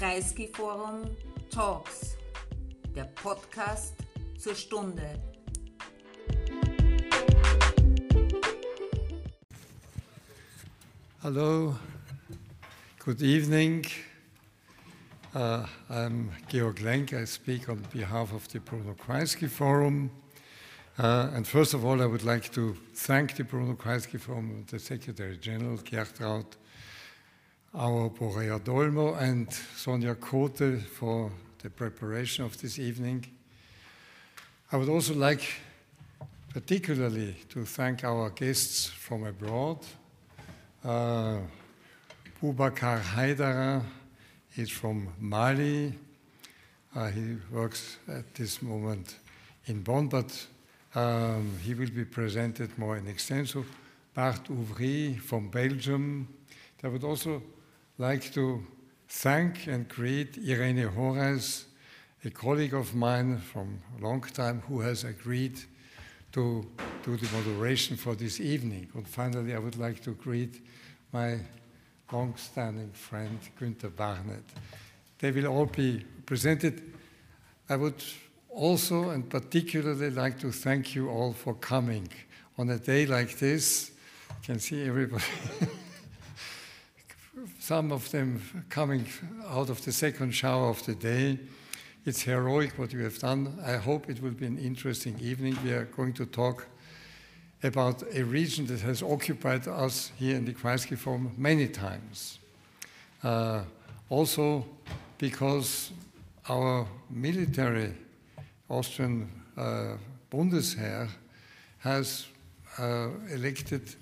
Kreisky Forum Talks, der Podcast zur Stunde. Hello, good evening. Uh, I'm Georg Lenk. I speak on behalf of the Bruno Kreisky Forum. Uh, and first of all, I would like to thank the Bruno Kreisky Forum, the Secretary General, Gertraud, our Borea Dolmo, and Sonia Kote for the preparation of this evening. I would also like particularly to thank our guests from abroad. Uh, Boubacar Haidara is from Mali. Uh, he works at this moment in Bonn, but um, he will be presented more in extenso. Bart Ouvry from Belgium. I would also like to thank and greet Irene Horejs, a colleague of mine from a long time who has agreed to do the moderation for this evening. And finally, I would like to greet my long-standing friend Günther Barnet. They will all be presented. I would also and particularly like to thank you all for coming on a day like this. You can see everybody. Some of them coming out of the second shower of the day. It's heroic what you have done. I hope it will be an interesting evening. We are going to talk about a region that has occupied us here in the Kreisky Forum many times. Uh, also, because our military Austrian uh, Bundesheer has uh, elected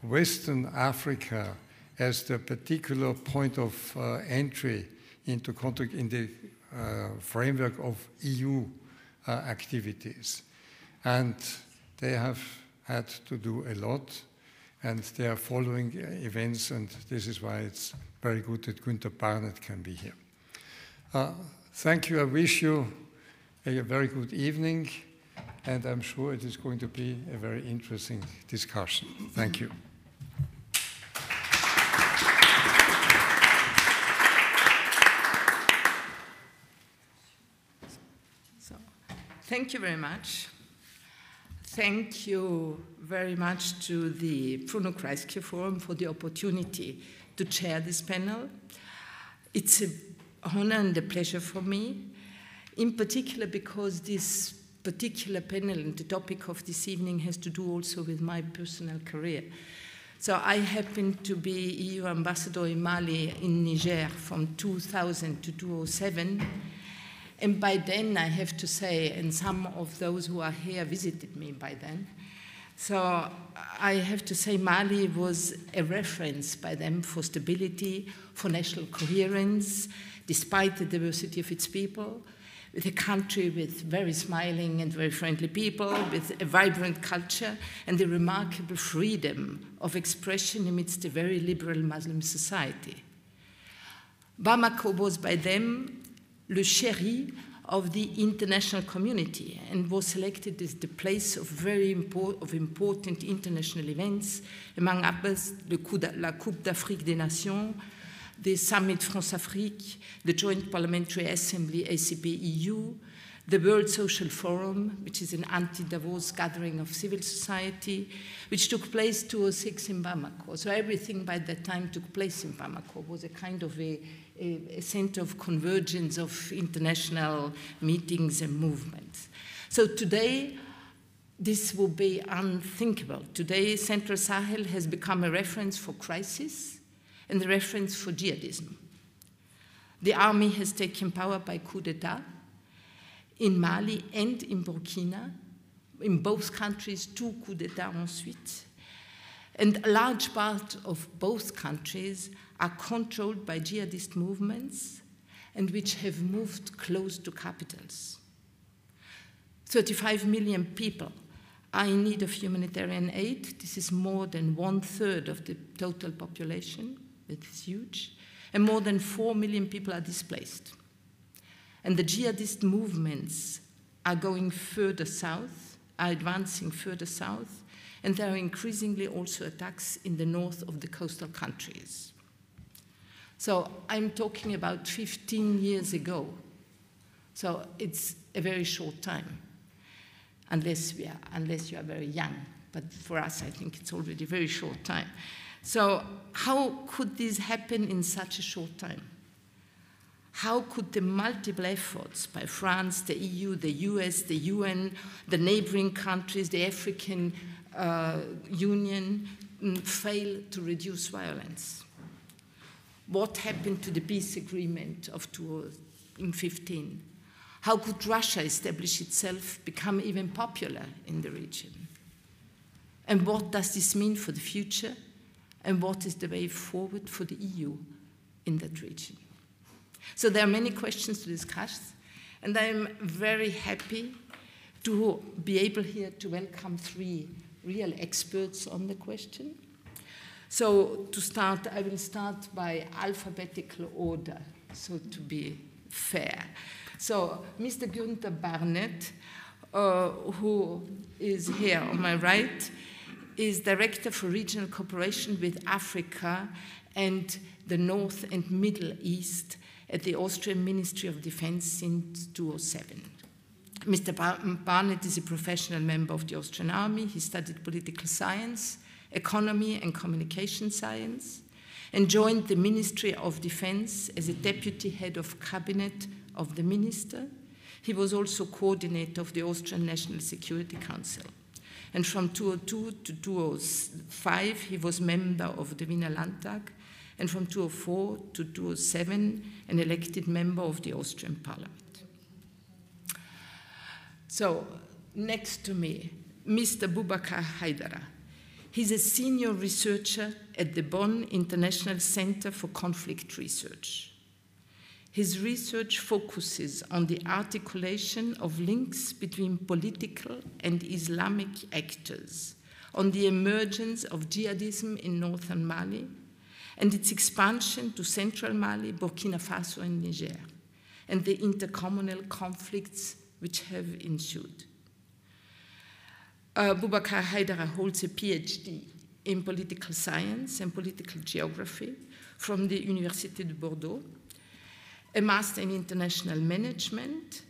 Western Africa as the particular point of uh, entry into contact in the uh, framework of EU uh, activities. And they have had to do a lot, and they are following events, and this is why it's very good that Günther Barnet can be here. Uh, thank you. I wish you a very good evening, and I'm sure it is going to be a very interesting discussion. Thank you. So, thank you very much. Thank you very much to the Bruno Kreisky Forum for the opportunity to chair this panel. It's an honor and a pleasure for me, in particular because this particular panel and the topic of this evening has to do also with my personal career. So I happened to be EU ambassador in Mali, in Niger, from 2000 to 2007 and by then, I have to say, and some of those who are here visited me by then. So I have to say, Mali was a reference by them for stability, for national coherence, despite the diversity of its people, with a country with very smiling and very friendly people, with a vibrant culture, and a remarkable freedom of expression amidst a very liberal Muslim society. Bamako was by them le chéri of the international community and was selected as the place of very import, of important international events, among others the la Coupe d'Afrique des Nations, the Summit France-Afrique, the Joint Parliamentary Assembly ACP-EU, the World Social Forum, which is an anti-Davos gathering of civil society, which took place 2006 in Bamako. So everything by that time took place in Bamako was a kind of a, a, center of convergence of international meetings and movements. So today, this will be unthinkable. Today, Central Sahel has become a reference for crisis and a reference for jihadism. The army has taken power by coup d'etat in Mali and in Burkina, in both countries, two coups d'etat ensuite. And a large part of both countries are controlled by jihadist movements and which have moved close to capitals. 35 million people are in need of humanitarian aid. This is more than one third of the total population. It is huge. And more than 4 million people are displaced. And the jihadist movements are going further south, are advancing further south, and there are increasingly also attacks in the north of the coastal countries. So I'm talking about 15 years ago. So it's a very short time, unless, we are, unless you are very young. But for us, I think it's already a very short time. So how could this happen in such a short time? How could the multiple efforts by France, the EU, the US, the UN, the neighboring countries, the African uh, Union mm, fail to reduce violence? What happened to the peace agreement of 2015? How could Russia establish itself, become even popular in the region? And what does this mean for the future? And what is the way forward for the EU in that region? So there are many questions to discuss, and I'm very happy to be able here to welcome three real experts on the question. So to start, I will start by alphabetical order, so to be fair. So Mr. Günther Barnet, uh, who is here on my right, is Director for Regional Cooperation with Africa and the North and Middle East at the Austrian Ministry of Defense since 2007. Mr. Barnet is a professional member of the Austrian Army. He studied political science, economy, and communication science, and joined the Ministry of Defense as a deputy head of cabinet of the minister. He was also coordinator of the Austrian National Security Council. And from 2002 to 2005, he was member of the Wiener Landtag and from 2004 to 2007, an elected member of the Austrian parliament. So, next to me, Mr. Boubacar Haidara. He's a senior researcher at the Bonn International Center for Conflict Research. His research focuses on the articulation of links between political and Islamic actors, on the emergence of jihadism in northern Mali, and its expansion to central Mali, Burkina Faso, and Niger, and the intercommunal conflicts which have ensued. Uh, Boubacar Haidara holds a PhD in political science and political geography from the Université de Bordeaux, a master in international management,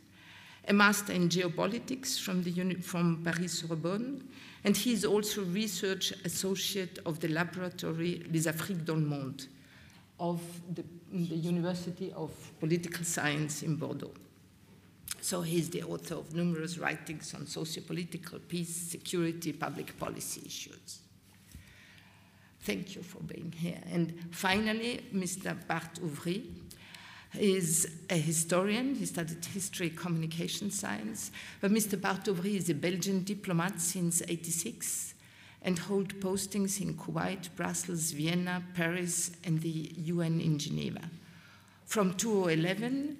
a master in geopolitics from, the, from Paris Sorbonne, and he is also research associate of the laboratory Les Afriques dans le Monde of the, the University of Political Science in Bordeaux. So he's the author of numerous writings on sociopolitical peace, security, public policy issues. Thank you for being here. And finally, Mr. Bart Ouvry, is a historian. He studied history, communication science. But Mr. Bart Ouvry is a Belgian diplomat since 86 and hold postings in Kuwait, Brussels, Vienna, Paris, and the UN in Geneva. From 2011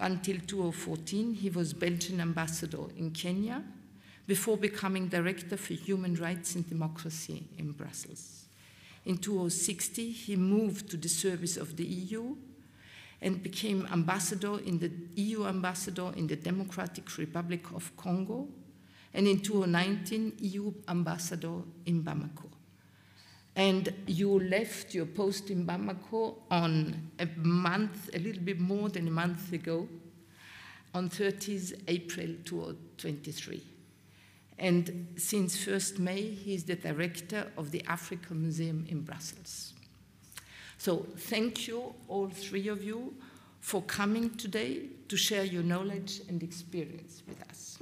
until 2014, he was Belgian ambassador in Kenya before becoming director for human rights and democracy in Brussels. In 2060, he moved to the service of the EU and became ambassador in the EU ambassador in the Democratic Republic of Congo, and in 2019, EU ambassador in Bamako. And you left your post in Bamako on a month, a little bit more than a month ago, on 30th April 2023. And since 1st May, he is the director of the Africa Museum in Brussels. So thank you, all three of you, for coming today to share your knowledge and experience with us.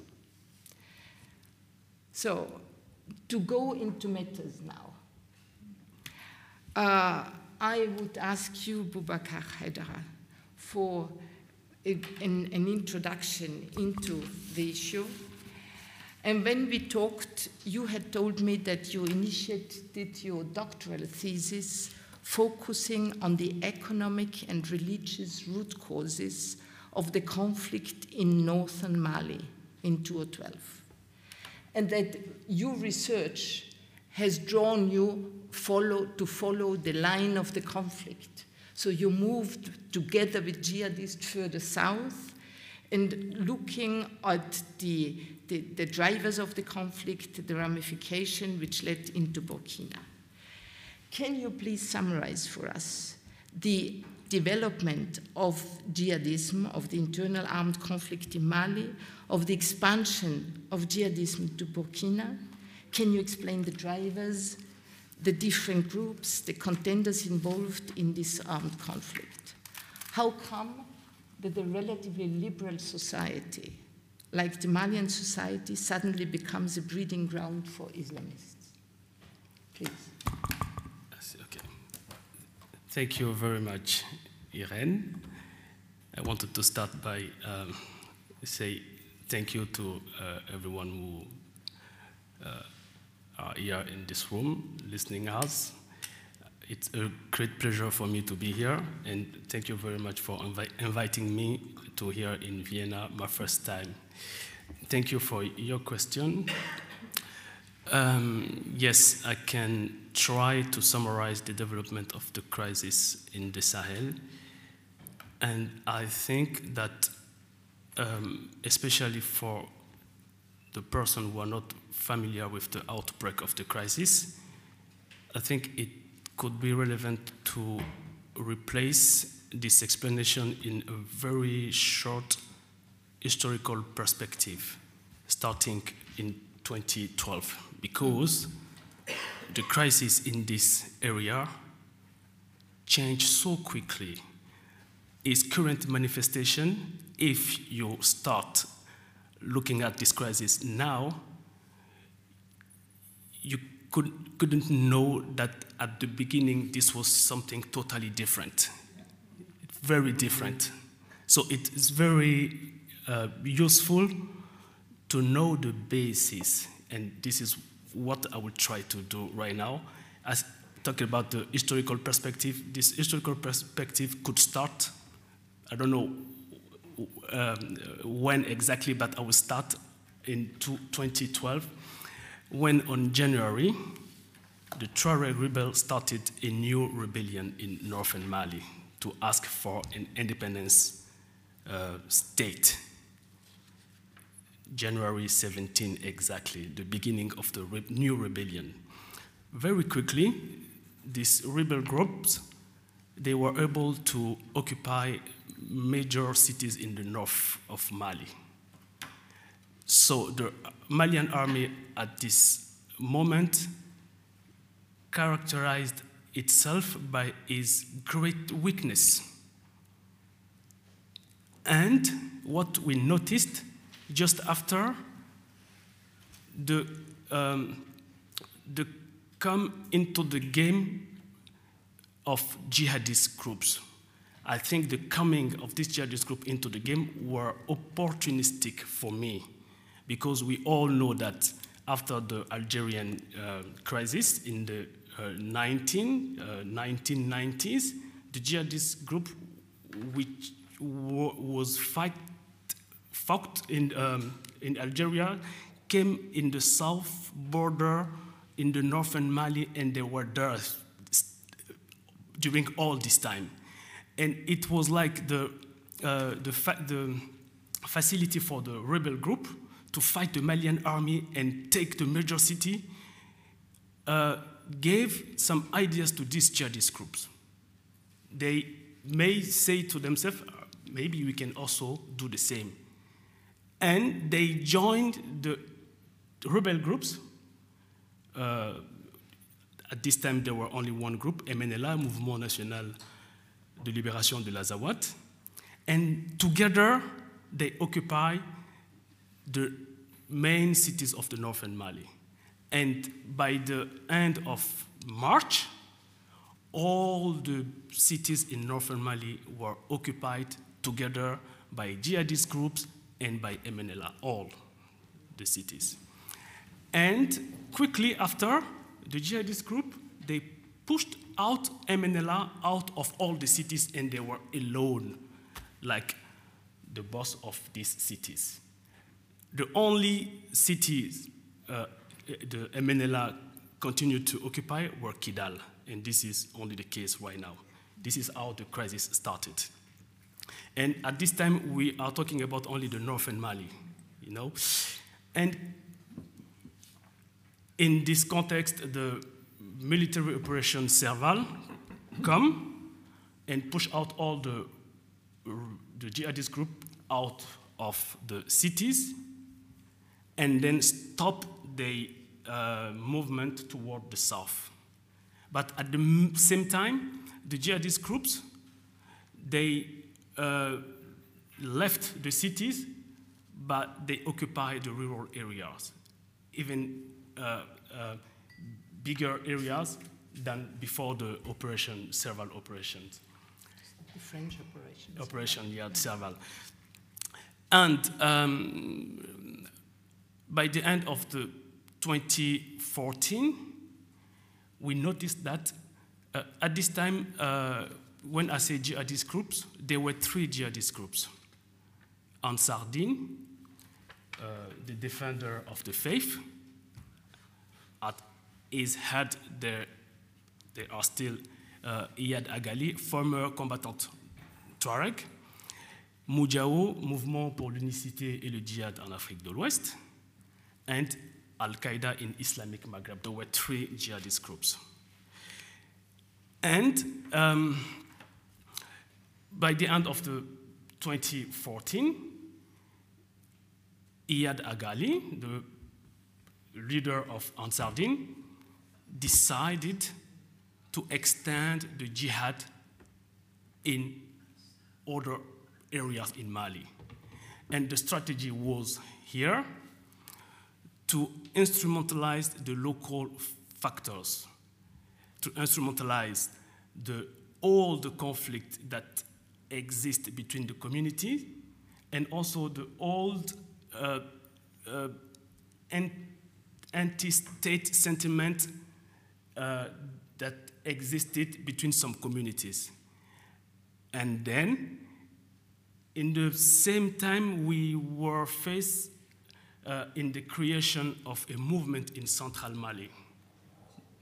So, to go into matters now, uh, I would ask you, Boubacar Haidara, for an, an introduction into the issue. And when we talked, you had told me that you initiated your doctoral thesis focusing on the economic and religious root causes of the conflict in northern Mali in 2012. And that your research has drawn you follow, to follow the line of the conflict. So you moved together with jihadists further south and looking at the, the, the drivers of the conflict, the ramification which led into Burkina. Can you please summarize for us the development of jihadism, of the internal armed conflict in Mali, of the expansion of jihadism to Burkina? Can you explain the drivers, the different groups, the contenders involved in this armed conflict? How come that a relatively liberal society like the Malian society suddenly becomes a breeding ground for Islamists? Please. Okay. Thank you very much, Irene. I wanted to start by um, say thank you to uh, everyone who uh, are here in this room listening us. It's a great pleasure for me to be here, and thank you very much for invi inviting me to here in Vienna, my first time. Thank you for your question. Um, yes, I can try to summarize the development of the crisis in the Sahel. And I think that, um, especially for the person who are not familiar with the outbreak of the crisis, I think it could be relevant to replace this explanation in a very short historical perspective starting in 2012 because the crisis in this area changed so quickly. Its current manifestation, if you start looking at this crisis now, you could, couldn't know that at the beginning this was something totally different, very different. So it is very uh, useful to know the basis, and this is what I will try to do right now. As talking about the historical perspective, this historical perspective could start, I don't know um, when exactly, but I will start in 2012, when on January, the Tuareg rebels started a new rebellion in northern Mali to ask for an independence uh, state. January 17 exactly, the beginning of the re new rebellion. Very quickly, these rebel groups, they were able to occupy major cities in the north of Mali. So the Malian army at this moment characterized itself by its great weakness. And what we noticed just after the, um, the come into the game of jihadist groups. I think the coming of this jihadist group into the game were opportunistic for me because we all know that after the Algerian uh, crisis in the uh, 19, uh, 1990s, the jihadist group which was fight fought in, um, in Algeria came in the south border in the northern Mali, and they were there during all this time. And it was like the, uh, the, fa the facility for the rebel group to fight the Malian army and take the major city uh, gave some ideas to these jihadist groups. They may say to themselves, uh, maybe we can also do the same and they joined the rebel groups. Uh, at this time, there were only one group, MNLA, Mouvement National de Libération de l'Azawad, and together they occupy the main cities of the northern Mali. And by the end of March, all the cities in northern Mali were occupied together by jihadist groups and by MNLA, all the cities. And quickly after, the jihadist group, they pushed out MNLA out of all the cities and they were alone, like the boss of these cities. The only cities uh, the MNLA continued to occupy were Kidal, and this is only the case right now. This is how the crisis started. And at this time, we are talking about only the northern Mali, you know. And in this context, the military operation Serval come, and push out all the, the jihadist group out of the cities and then stop the uh, movement toward the south. But at the same time, the jihadist groups, they uh, left the cities, but they occupy the rural areas, even uh, uh, bigger areas than before the operation, several operations. The French operations. Operation, yeah, Serval. And um, by the end of the 2014, we noticed that uh, at this time, uh, when I say jihadist groups, there were three jihadist groups. Ansar Din, uh, the defender of the faith, at his had there, there are still uh, Iyad Ag Ghaly, former combatant Tuareg, Moujao, Mouvement pour l'unicité et le djihad en Afrique de l'Ouest, and Al Qaeda in Islamic Maghreb. There were three jihadist groups. And um, by the end of the 2014, Iyad Ag Ghaly, the leader of Ansar Din, decided to extend the jihad in other areas in Mali. And the strategy was here to instrumentalize the local factors, to instrumentalize the, all the conflict that exist between the community and also the old uh, uh, anti-state sentiment uh, that existed between some communities. And then, in the same time, we were faced uh, in the creation of a movement in central Mali,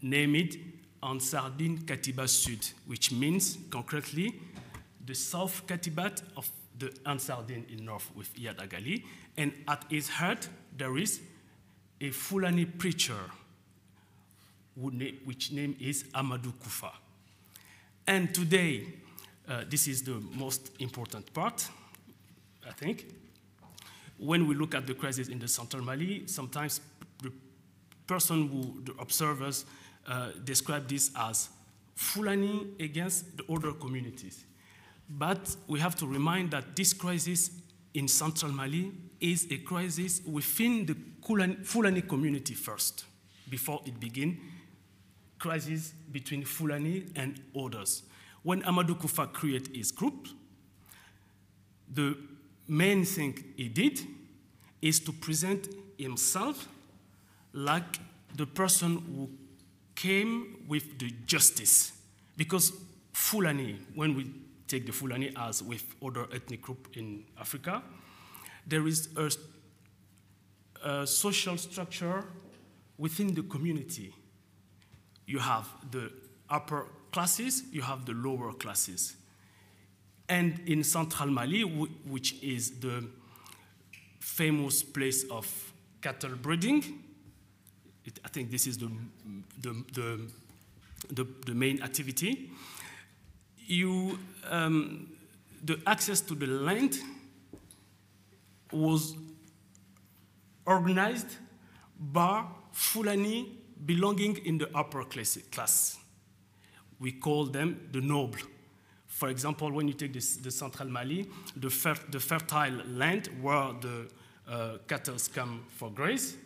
named Din Katiba Sud, which means concretely the South Katibat of the Ansar Din in north with Iyad Ag Ghaly, and at its heart, there is a Fulani preacher which name is Amadou Koufa. And today, uh, this is the most important part, I think. When we look at the crisis in the central Mali, sometimes the person who, the observers, uh, describe this as Fulani against the other communities. But we have to remind that this crisis in central Mali is a crisis within the Fulani community first, before it begins crisis between Fulani and others. When Amadou Koufa created his group, the main thing he did is to present himself like the person who came with the justice. Because Fulani, when we take the Fulani as with other ethnic group in Africa, there is a, a social structure within the community you have the upper classes, you have the lower classes. And in central Mali, which is the famous place of cattle breeding, it, I think this is the, the, the, the, the main activity, you, um, the access to the land was organized by Fulani belonging in the upper class. We call them the noble. For example, when you take this, the central Mali, the, fer the, fertile land where the uh, cattle come for graze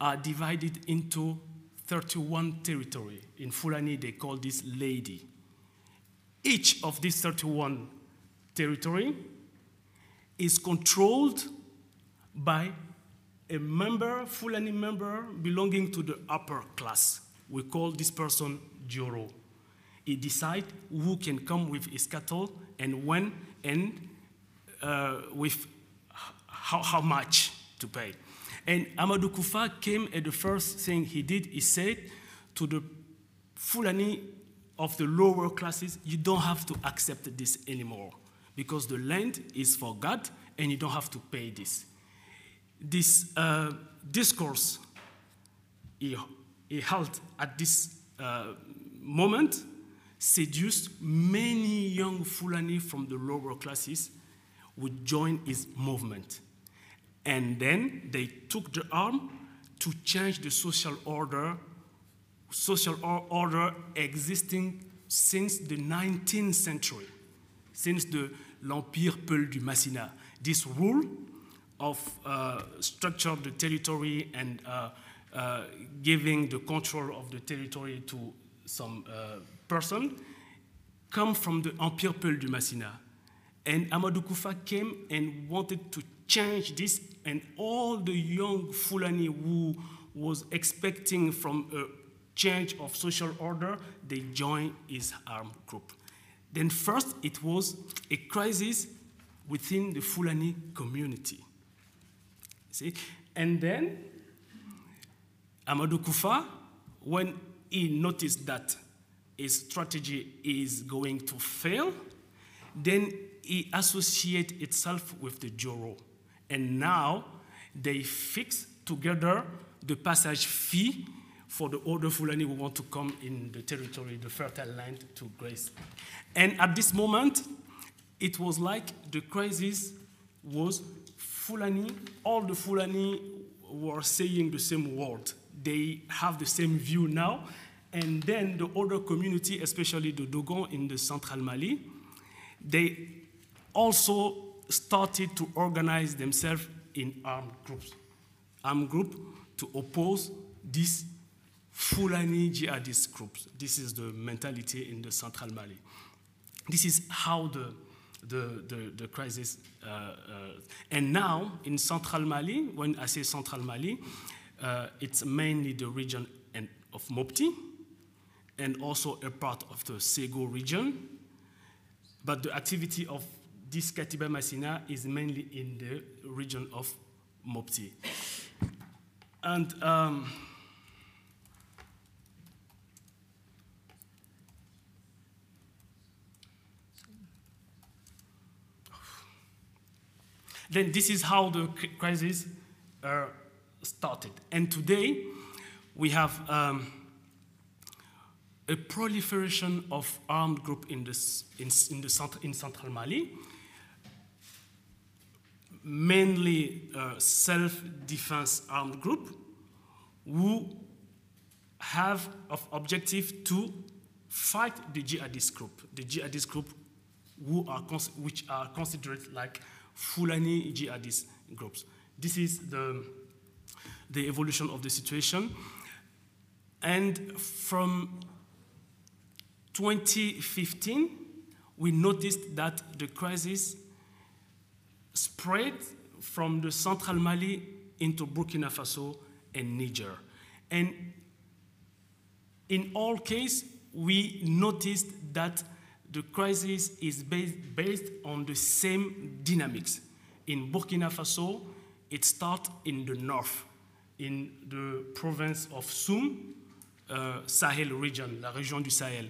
are divided into 31 territory. In Fulani, they call this lady. Each of these 31 territory is controlled by a member, Fulani member, belonging to the upper class. We call this person Joro. He decides who can come with his cattle and when and uh, with how, how much to pay. And Amadou Koufa came and the first thing he did, he said to the Fulani of the lower classes, you don't have to accept this anymore because the land is for God and you don't have to pay this this uh, discourse he, he held at this uh, moment seduced many young Fulani from the lower classes would join his movement. And then they took the arm to change the social order, social order existing since the 19th century, since the l'Empire Peul du Massina. This rule of uh, structure of the territory and uh, uh, giving the control of the territory to some uh, person come from the Empire Peul du Massina. And Amadou Koufa came and wanted to change this, and all the young Fulani who was expecting from a change of social order, they joined his armed group. Then first, it was a crisis within the Fulani community. See? And then Amadou Koufa, when he noticed that his strategy is going to fail, then he associate itself with the Joro. And now they fix together the passage fee for the older Fulani who want to come in the territory, the fertile land to graze. And at this moment, it was like the crisis was Fulani, all the Fulani were saying the same word. They have the same view now. And then the other community, especially the Dogon in the central Mali, they also started to organize themselves in armed groups. Armed group to oppose these Fulani jihadist groups. This is the mentality in the central Mali. This is how the, the, the, the crisis, uh, uh, and now in central Mali, when I say central Mali, uh, it's mainly the region and, of Mopti and also a part of the Ségou region. But the activity of this Katiba Masina is mainly in the region of Mopti. And um, then this is how the crisis uh, started. And today we have um, a proliferation of armed group in, this, in, in, the, cent- in central Mali, mainly uh, self-defense armed group who have of objective to fight the jihadist group, the jihadist group who are which are considered like Fulani jihadist groups. This is the, the evolution of the situation. And from 2015, we noticed that the crisis spread from the central Mali into Burkina Faso and Niger. And in all cases, we noticed that the crisis is based, based on the same dynamics. In Burkina Faso, it starts in the north, in the province of Soum, uh, Sahel region, la région du Sahel.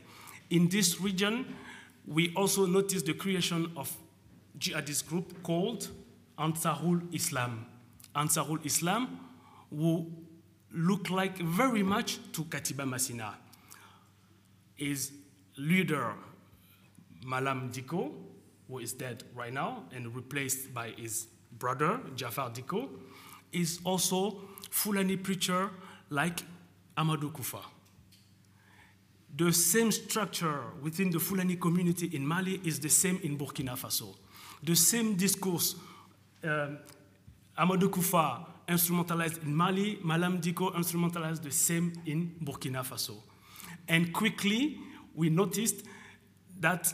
In this region, we also noticed the creation of jihadist group called Ansarul Islam. Ansarul Islam, who look like very much to Katiba Masina. His leader, Malam Dicko, who is dead right now and replaced by his brother, Jafar Dicko, is also Fulani preacher like Amadou Koufa. The same structure within the Fulani community in Mali is the same in Burkina Faso. The same discourse, um, Amadou Koufa instrumentalized in Mali, Malam Dicko instrumentalized the same in Burkina Faso. And quickly, we noticed that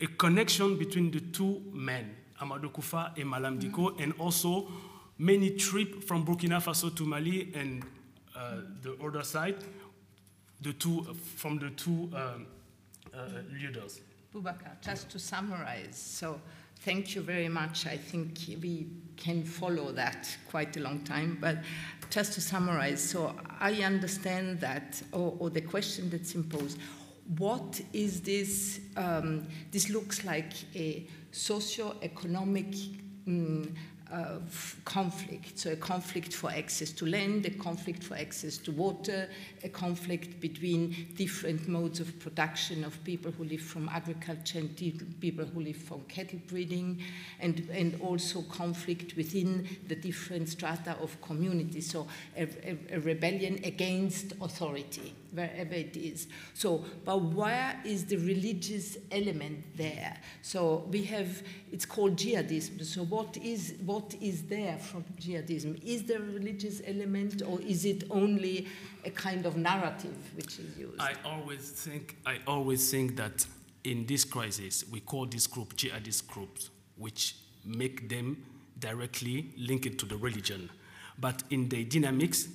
a connection between the two men, Amadou Koufa and Malam Dicko, and also many trips from Burkina Faso to Mali and uh, the other side, the two, from the two um, uh, leaders. Boubacar, just to summarize, so thank you very much. I think we can follow that quite a long time, but just to summarize, so I understand that, or, or the question that's imposed, what is this? Um, this looks like a socio-economic um, uh, conflict. So, a conflict for access to land, a conflict for access to water, a conflict between different modes of production of people who live from agriculture and people who live from cattle breeding, and, and also conflict within the different strata of communities. So, a, a, a rebellion against authority wherever it is. So, but where is the religious element there? So we have, it's called jihadism. So what is, what is there from jihadism? Is there a religious element or is it only a kind of narrative which is used? I always think, I always think that in this crisis, we call this group jihadist groups, which make them directly linked to the religion. But in the dynamics,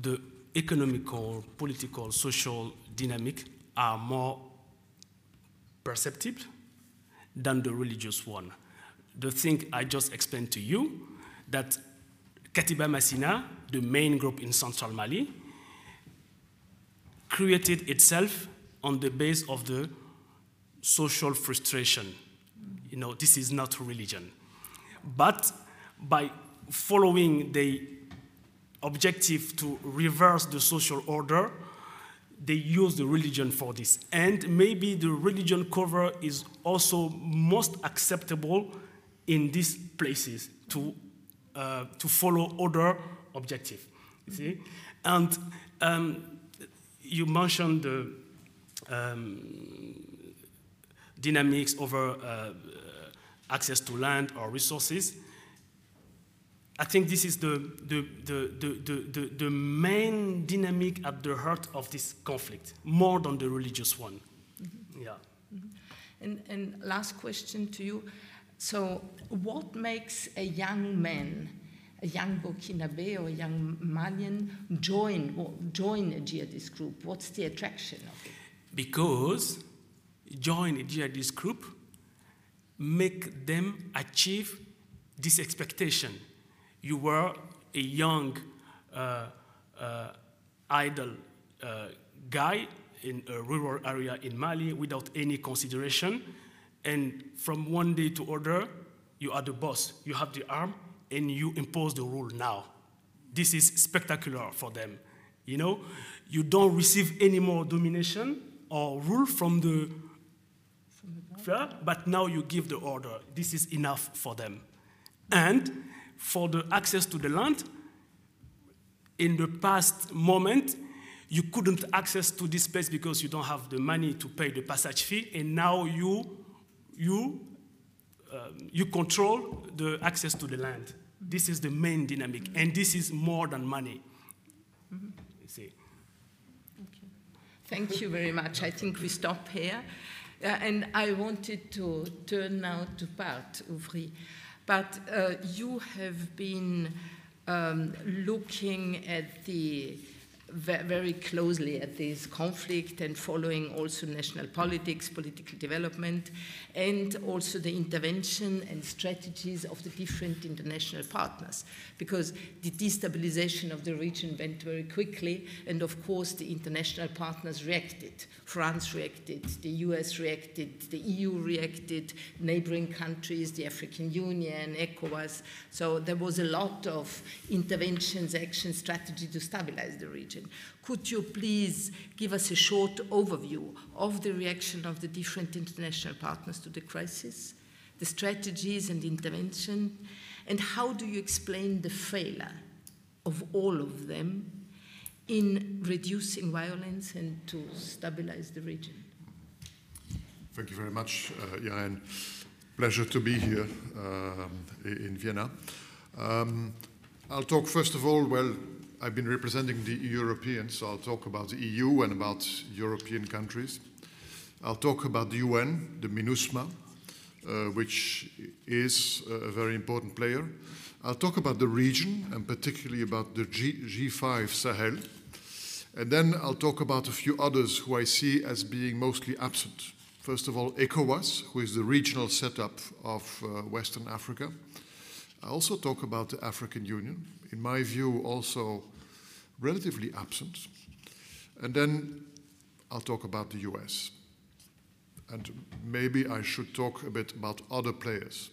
the economical, political, social dynamic are more perceptible than the religious one. The thing I just explained to you, that Katiba Masina, the main group in central Mali, created itself on the base of the social frustration. You know, this is not religion. But by following the objective to reverse the social order, they use the religion for this. And maybe the religion cover is also most acceptable in these places to, uh, to follow other objective. You see? And um, you mentioned the um, dynamics over uh, access to land or resources. I think this is the, the, the, the, main dynamic at the heart of this conflict, more than the religious one. Mm-hmm. Yeah. Mm-hmm. And, and last question to you. So, what makes a young man, a young Burkinabe or a young Malian, join, join a jihadist group? What's the attraction of it? Because join a jihadist group make them achieve this expectation you were a young, uh, uh, idle uh, guy in a rural area in Mali without any consideration, and from one day to other, you are the boss. You have the arm, and you impose the rule now. This is spectacular for them. You know, you don't receive any more domination or rule from the, from the but now you give the order. This is enough for them. And for the access to the land. In the past moment, you couldn't access to this place because you don't have the money to pay the passage fee, and now you, you, um, you control the access to the land. This is the main dynamic, and this is more than money. Mm-hmm. See. Okay. Thank you very much. I think we stop here. Uh, and I wanted to turn now to Bart Ouvry. But uh, you have been um, looking at the very closely at this conflict and following also national politics, political development, and also the intervention and strategies of the different international partners. Because the destabilization of the region went very quickly, and of course, the international partners reacted. France reacted, the US reacted, the EU reacted, neighboring countries, the African Union, ECOWAS. So there was a lot of interventions, action strategy to stabilize the region. Could you please give us a short overview of the reaction of the different international partners to the crisis, the strategies and intervention, and how do you explain the failure of all of them in reducing violence and to stabilize the region? Thank you very much, uh, Pleasure to be here uh, in Vienna. Um, I'll talk first of all, well, I've been representing the Europeans, so I'll talk about the EU and about European countries. I'll talk about the UN, the MINUSMA, uh, which is a very important player. I'll talk about the region and particularly about the G G5 Sahel. And then I'll talk about a few others who I see as being mostly absent. First of all, ECOWAS, who is the regional setup of uh, Western Africa. I also talk about the African Union. In my view, also relatively absent. And then I'll talk about the US. And maybe I should talk a bit about other players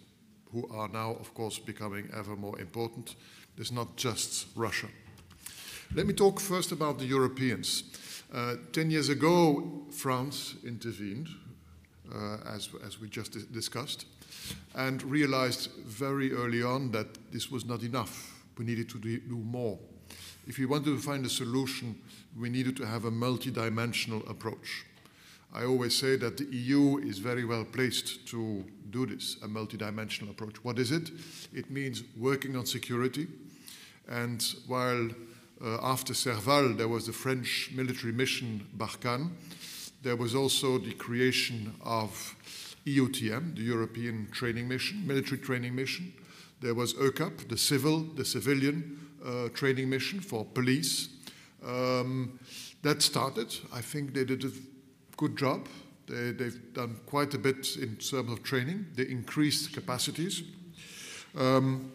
who are now, of course, becoming ever more important. It's not just Russia. Let me talk first about the Europeans. Uh, ten years ago, France intervened, uh, as, as we just discussed, and realized very early on that this was not enough. We needed to do more. If we wanted to find a solution, we needed to have a multidimensional approach. I always say that the EU is very well placed to do this, a multidimensional approach. What is it? It means working on security. And while uh, after Serval there was the French military mission Barkhane, there was also the creation of EUTM, the European Training Mission, military training mission. There was EUCAP, the civil, the civilian training mission for police. Um, that started. I think they did a good job. They, have done quite a bit in terms of training. They increased capacities. Um,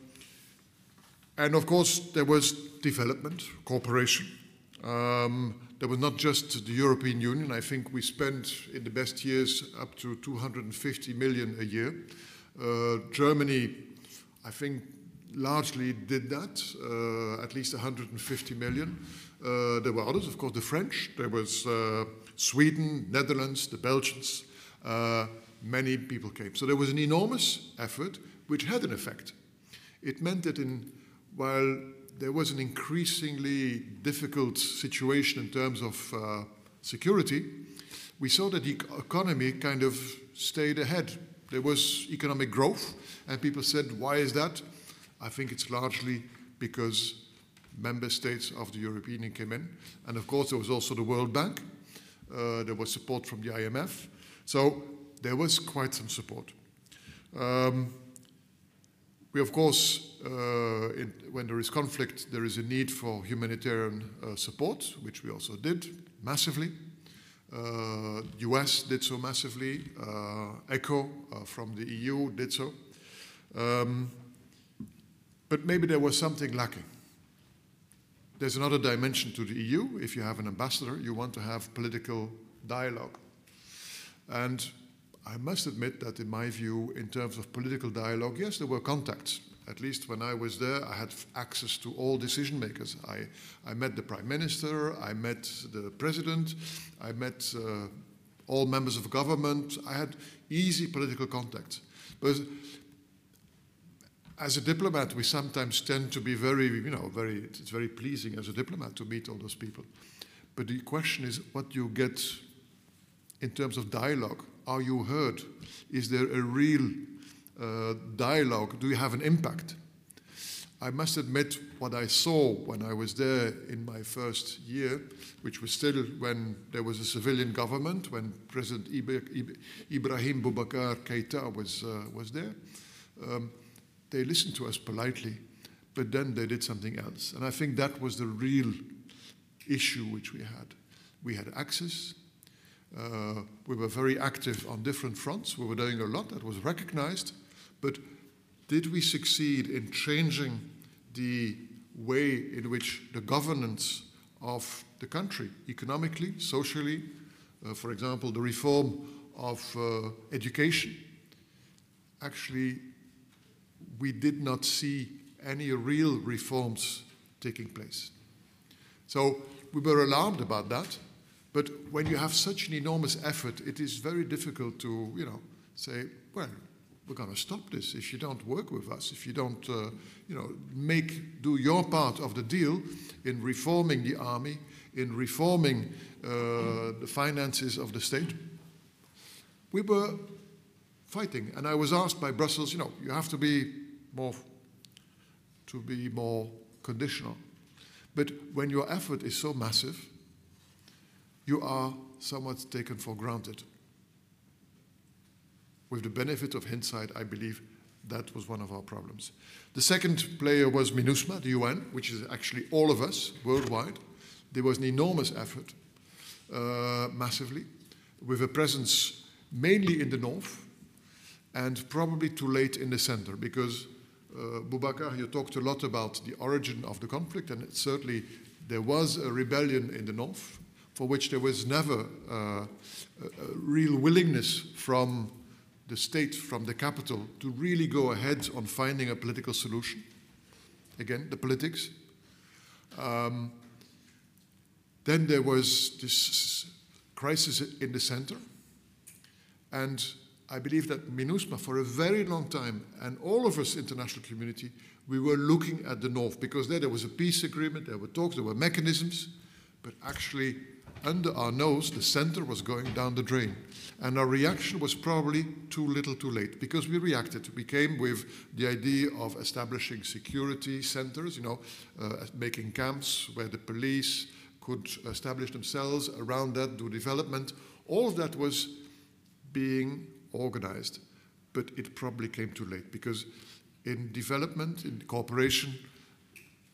and of course, there was development, cooperation. Um, there was not just the European Union. I think we spent in the best years up to 250 million a year. Uh, Germany, I think, largely did that, uh, at least 150 million. Uh, there were others, of course, the French. There was uh, Sweden, Netherlands, the Belgians. Uh, many people came. So there was an enormous effort which had an effect. It meant that in, while there was an increasingly difficult situation in terms of uh, security, we saw that the economy kind of stayed ahead. There was economic growth, and people said, Why is that? I think it's largely because member states of the European Union came in. And of course, there was also the World Bank. Uh, there was support from the IMF. So there was quite some support. Um, we, of course, uh, in, when there is conflict, there is a need for humanitarian uh, support, which we also did massively. Uh, US did so massively. Uh, ECHO uh, from the EU did so. Um, but maybe there was something lacking. There's another dimension to the EU. If you have an ambassador, you want to have political dialogue. And I must admit that, in my view, in terms of political dialogue, yes, there were contacts. At least when I was there, I had access to all decision makers. I, I met the prime minister, I met the president, I met uh, all members of government. I had easy political contacts. But as a diplomat, we sometimes tend to be very, you know, very, it's very pleasing as a diplomat to meet all those people. But the question is what do you get in terms of dialogue. Are you heard? Is there a real uh, dialogue? Do you have an impact? I must admit, what I saw when I was there in my first year, which was still when there was a civilian government, when President Ibrahim Boubacar Keita was, uh, was there, um, they listened to us politely, but then they did something else. And I think that was the real issue which we had. We had access. Uh, we were very active on different fronts. We were doing a lot that was recognized. But did we succeed in changing the way in which the governance of the country, economically, socially, uh, for example, the reform of uh, education, actually we did not see any real reforms taking place. So we were alarmed about that. But when you have such an enormous effort, it is very difficult to, you know, say, well, we're going to stop this if you don't work with us, if you don't, uh, you know, make do your part of the deal in reforming the army, in reforming uh, the finances of the state. We were fighting, and I was asked by Brussels, you know, you have to be more to be more conditional. But when your effort is so massive, you are somewhat taken for granted. With the benefit of hindsight, I believe that was one of our problems. The second player was MINUSMA, the UN, which is actually all of us worldwide. There was an enormous effort, uh, massively, with a presence mainly in the north and probably too late in the center because uh, Boubacar, you talked a lot about the origin of the conflict, and certainly there was a rebellion in the north for which there was never uh, a, a real willingness from the state from the capital to really go ahead on finding a political solution. Again, the politics. Um, then there was this crisis in the center. And I believe that MINUSMA, for a very long time, and all of us, international community, we were looking at the north because there there was a peace agreement, there were talks, there were mechanisms, but actually under our nose, the center was going down the drain. And our reaction was probably too little too late because we reacted. We came with the idea of establishing security centers, you know, uh, making camps where the police could establish themselves around that, do development. All of that was being organized, but it probably came too late because in development, in cooperation,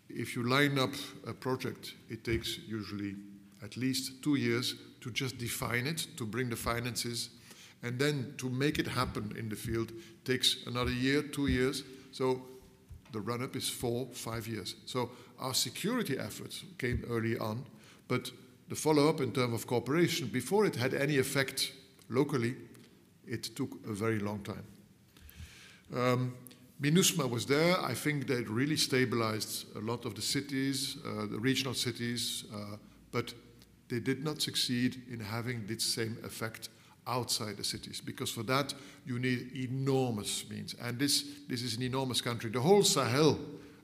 if you line up a project, it takes usually at least two years to just define it, to bring the finances, and then to make it happen in the field takes another year, two years. So the run up is four, five years. So our security efforts came early on, but the follow up in terms of cooperation, before it had any effect locally, it took a very long time. Um, MINUSMA was there. I think they really stabilized a lot of the cities, uh, the regional cities, uh, but they did not succeed in having this same effect outside the cities because for that you need enormous means and this, this is an enormous country the whole sahel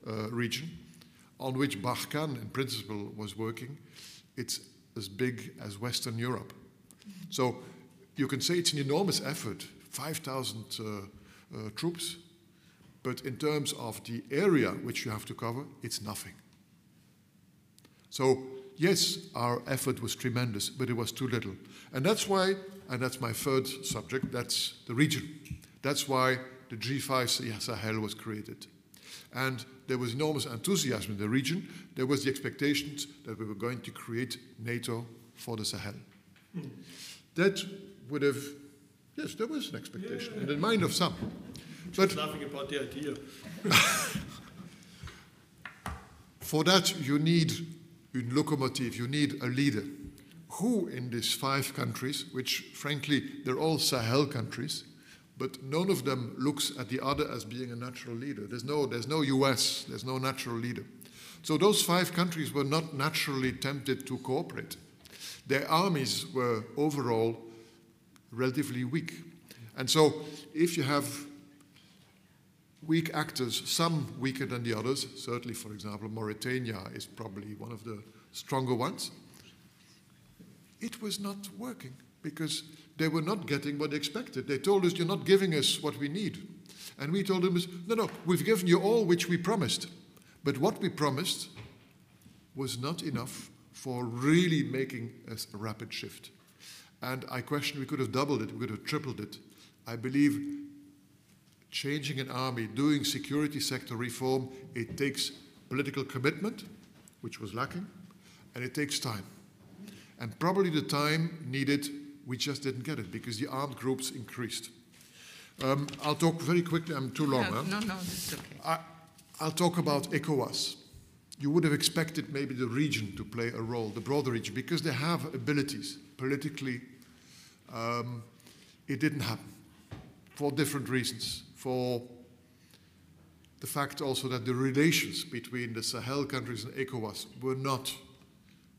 uh, region on which barkhane in principle was working it's as big as western europe so you can say it's an enormous effort 5000 uh, uh, troops but in terms of the area which you have to cover it's nothing so yes, our effort was tremendous, but it was too little. And that's why, and that's my third subject, that's the region. That's why the G5 Sahel was created. And there was enormous enthusiasm in the region. There was the expectation that we were going to create NATO for the Sahel. Mm. That would have, yes, there was an expectation yeah, in the mind of some. Just but laughing about the idea. for that, you need a locomotive, you need a leader. Who in these five countries, which frankly, they're all Sahel countries, but none of them looks at the other as being a natural leader. There's no, there's no US, there's no natural leader. So those five countries were not naturally tempted to cooperate. Their armies were overall relatively weak. And so if you have weak actors, some weaker than the others. Certainly, for example, Mauritania is probably one of the stronger ones. It was not working because they were not getting what they expected. They told us, You're not giving us what we need. And we told them, No, no, we've given you all which we promised. But what we promised was not enough for really making a rapid shift. And I question we could have doubled it, we could have tripled it. I believe changing an army, doing security sector reform, it takes political commitment, which was lacking, and it takes time. And probably the time needed, we just didn't get it because the armed groups increased. Um, I'll talk very quickly, I'm too long. No, huh? no, no, it's okay. I, I'll talk about ECOWAS. You would have expected maybe the region to play a role, the broader region, because they have abilities politically. Um, it didn't happen for different reasons for the fact also that the relations between the Sahel countries and ECOWAS were not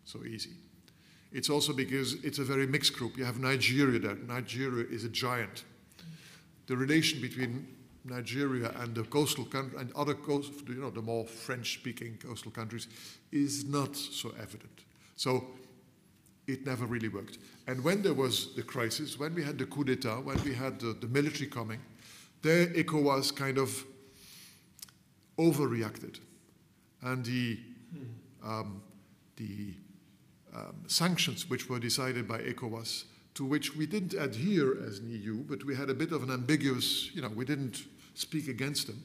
so easy. It's also because it's a very mixed group. You have Nigeria there. Nigeria is a giant. The relation between Nigeria and the coastal country and other coast, you know, the more French-speaking coastal countries is not so evident. So it never really worked. And when there was the crisis, when we had the coup d'etat, when we had the, the military coming, there ECOWAS kind of overreacted. And the, um, the um, sanctions which were decided by ECOWAS, to which we didn't adhere as an EU, but we had a bit of an ambiguous, you know, we didn't speak against them,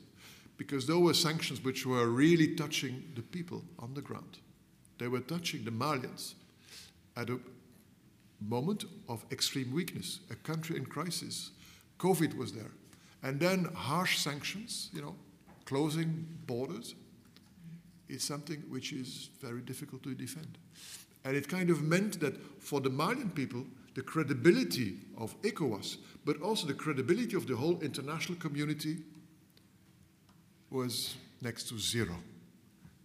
because those were sanctions which were really touching the people on the ground. They were touching the Malians at a moment of extreme weakness, a country in crisis. COVID was there. And then harsh sanctions, you know, closing borders, is something which is very difficult to defend. And it kind of meant that for the Malian people, the credibility of ECOWAS, but also the credibility of the whole international community was next to zero.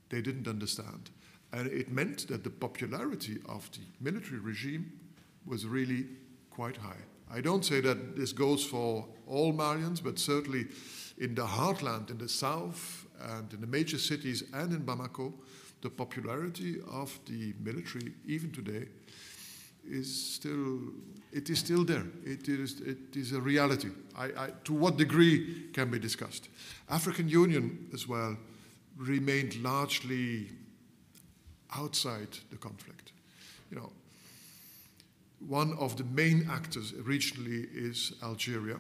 They didn't understand. And it meant that the popularity of the military regime was really quite high. I don't say that this goes for all Malians, but certainly in the heartland, in the south, and in the major cities, and in Bamako, the popularity of the military, even today, is still it is still there. It is it is a reality. I, I, to what degree can be discussed. African Union as well remained largely outside the conflict. You know, one of the main actors regionally is Algeria,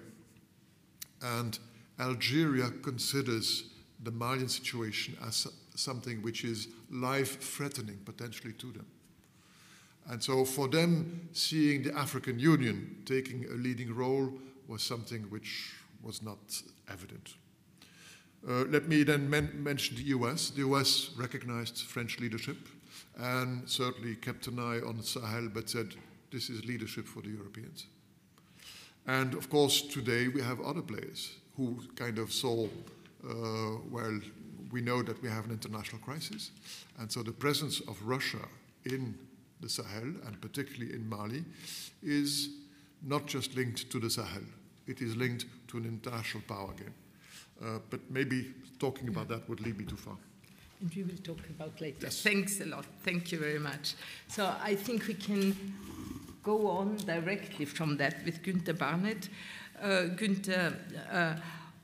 and Algeria considers the Malian situation as something which is life threatening potentially to them. And so for them, seeing the African Union taking a leading role was something which was not evident. Uh, let me then men mention the US. The US recognized French leadership and certainly kept an eye on Sahel, but said this is leadership for the Europeans. And of course, today we have other players who kind of saw, uh, well, we know that we have an international crisis. And so the presence of Russia in the Sahel, and particularly in Mali, is not just linked to the Sahel, it is linked to an international power game. Uh, but maybe talking about that would lead me too far. And we will talk about later. Yes. Thanks a lot. Thank you very much. So I think we can go on directly from that with Günther Barnet. Uh, Günther, uh,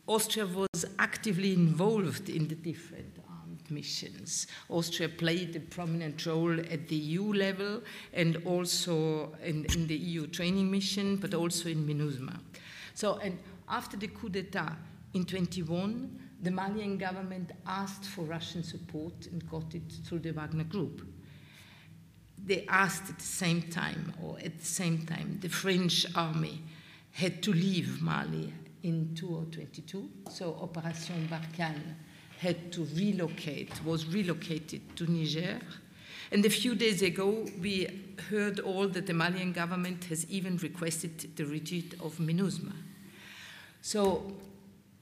Austria was actively involved in the different armed missions. Austria played a prominent role at the EU level and also in, in the EU training mission, but also in MINUSMA. So, and after the coup d'etat in 21, the Malian government asked for Russian support and got it through the Wagner Group. They asked at the same time, or at the same time, the French army had to leave Mali in 2022. So Operation Barkhane had to relocate, was relocated to Niger. And a few days ago, we heard all that the Malian government has even requested the retreat of MINUSMA. So,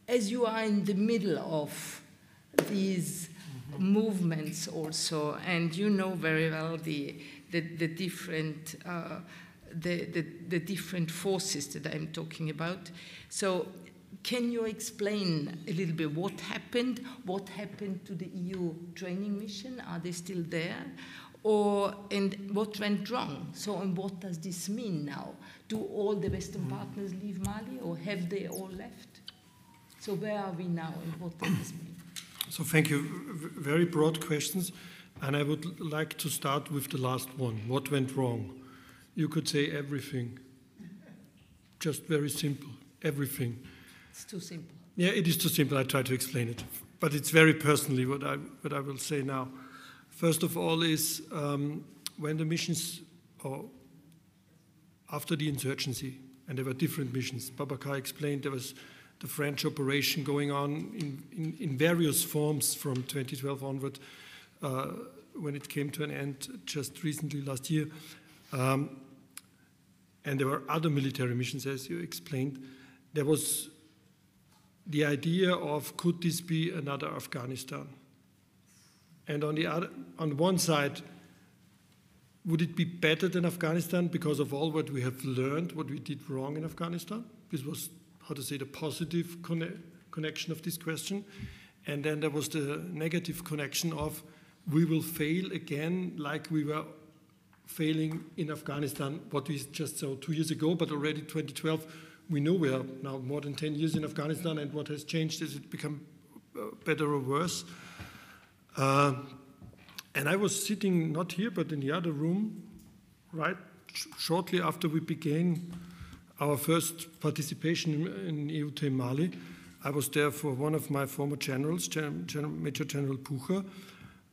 as you are in the middle of these movements also, and you know very well the, the, the different uh, the, the, the, different forces that I'm talking about. So, can you explain a little bit what happened? What happened to the EU training mission? Are they still there? Or and what went wrong? So, and what does this mean now? Do all the Western partners leave Mali, or have they all left? So, where are we now, and what does this mean? So, thank you. Very broad questions, and I would like to start with the last one. What went wrong? You could say everything. Just very simple. Everything. It's too simple. Yeah, it is too simple. I try to explain it, but it's very personally what I what I will say now. First of all, is um, when the missions, or after the insurgency, and there were different missions. Boubacar explained there was the French operation going on in, in, in various forms from 2012 onward, uh, when it came to an end just recently last year. Um, and there were other military missions, as you explained. There was the idea of could this be another Afghanistan? And on the other, on one side, would it be better than Afghanistan because of all what we have learned, what we did wrong in Afghanistan? This was, how to say, the positive conne- connection of this question. And then there was the negative connection of we will fail again like we were failing in Afghanistan, what we just saw two years ago, but already 2012, we know we are now more than 10 years in Afghanistan, and what has changed is it become uh, better or worse. Uh, and I was sitting not here, but in the other room, right shortly after we began our first participation in, in EUTM Mali. I was there for one of my former generals, Gen- Gen- Major General Pucher,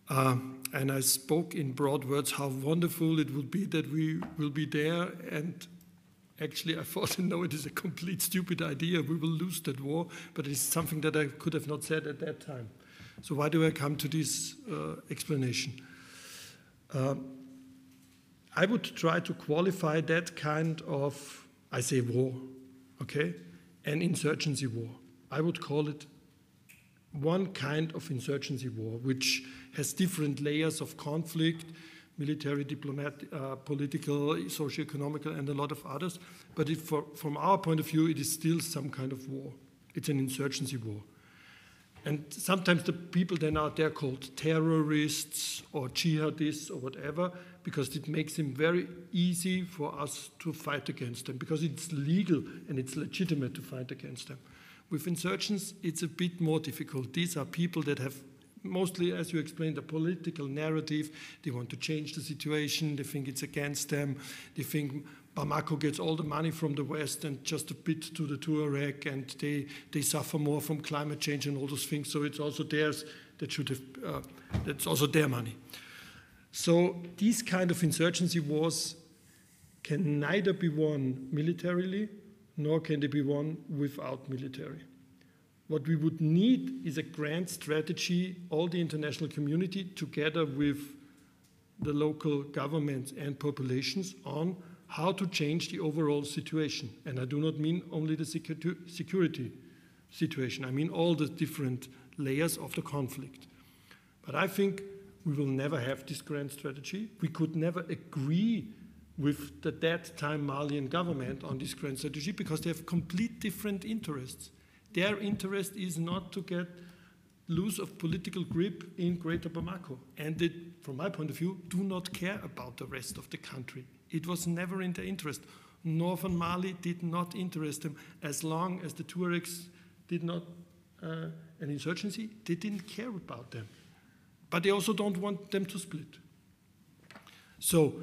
uh, and I spoke in broad words how wonderful it would be that we will be there. And actually, I thought, no, it is a complete stupid idea. We will lose that war, but it's something that I could have not said at that time. So, why do I come to this uh, explanation? Uh, I would try to qualify that kind of, I say war, okay, an insurgency war. I would call it one kind of insurgency war, which has different layers of conflict, military, diplomatic, uh, political, socio-economical, and a lot of others. But for, from our point of view, it is still some kind of war. It's an insurgency war. And sometimes the people then are there called terrorists or jihadists or whatever, because it makes it very easy for us to fight against them, because it's legal and it's legitimate to fight against them. With insurgents, it's a bit more difficult. These are people that have mostly, as you explained, a political narrative. They want to change the situation. They think it's against them. They think Bamako gets all the money from the West and just a bit to the Tuareg, and they, they suffer more from climate change and all those things. So it's also theirs that should have, uh, that's also their money. So these kind of insurgency wars can neither be won militarily nor can they be won without military. What we would need is a grand strategy, all the international community together with the local governments and populations on how to change the overall situation. And I do not mean only the security situation, I mean all the different layers of the conflict. But I think we will never have this grand strategy. We could never agree with the that time Malian government on this grand strategy because they have complete different interests. Their interest is not to get loose of political grip in Greater Bamako. And they, from my point of view, do not care about the rest of the country. It was never in their interest. Northern Mali did not interest them as long as the Tuaregs did not, uh, an insurgency, they didn't care about them. But they also don't want them to split. So,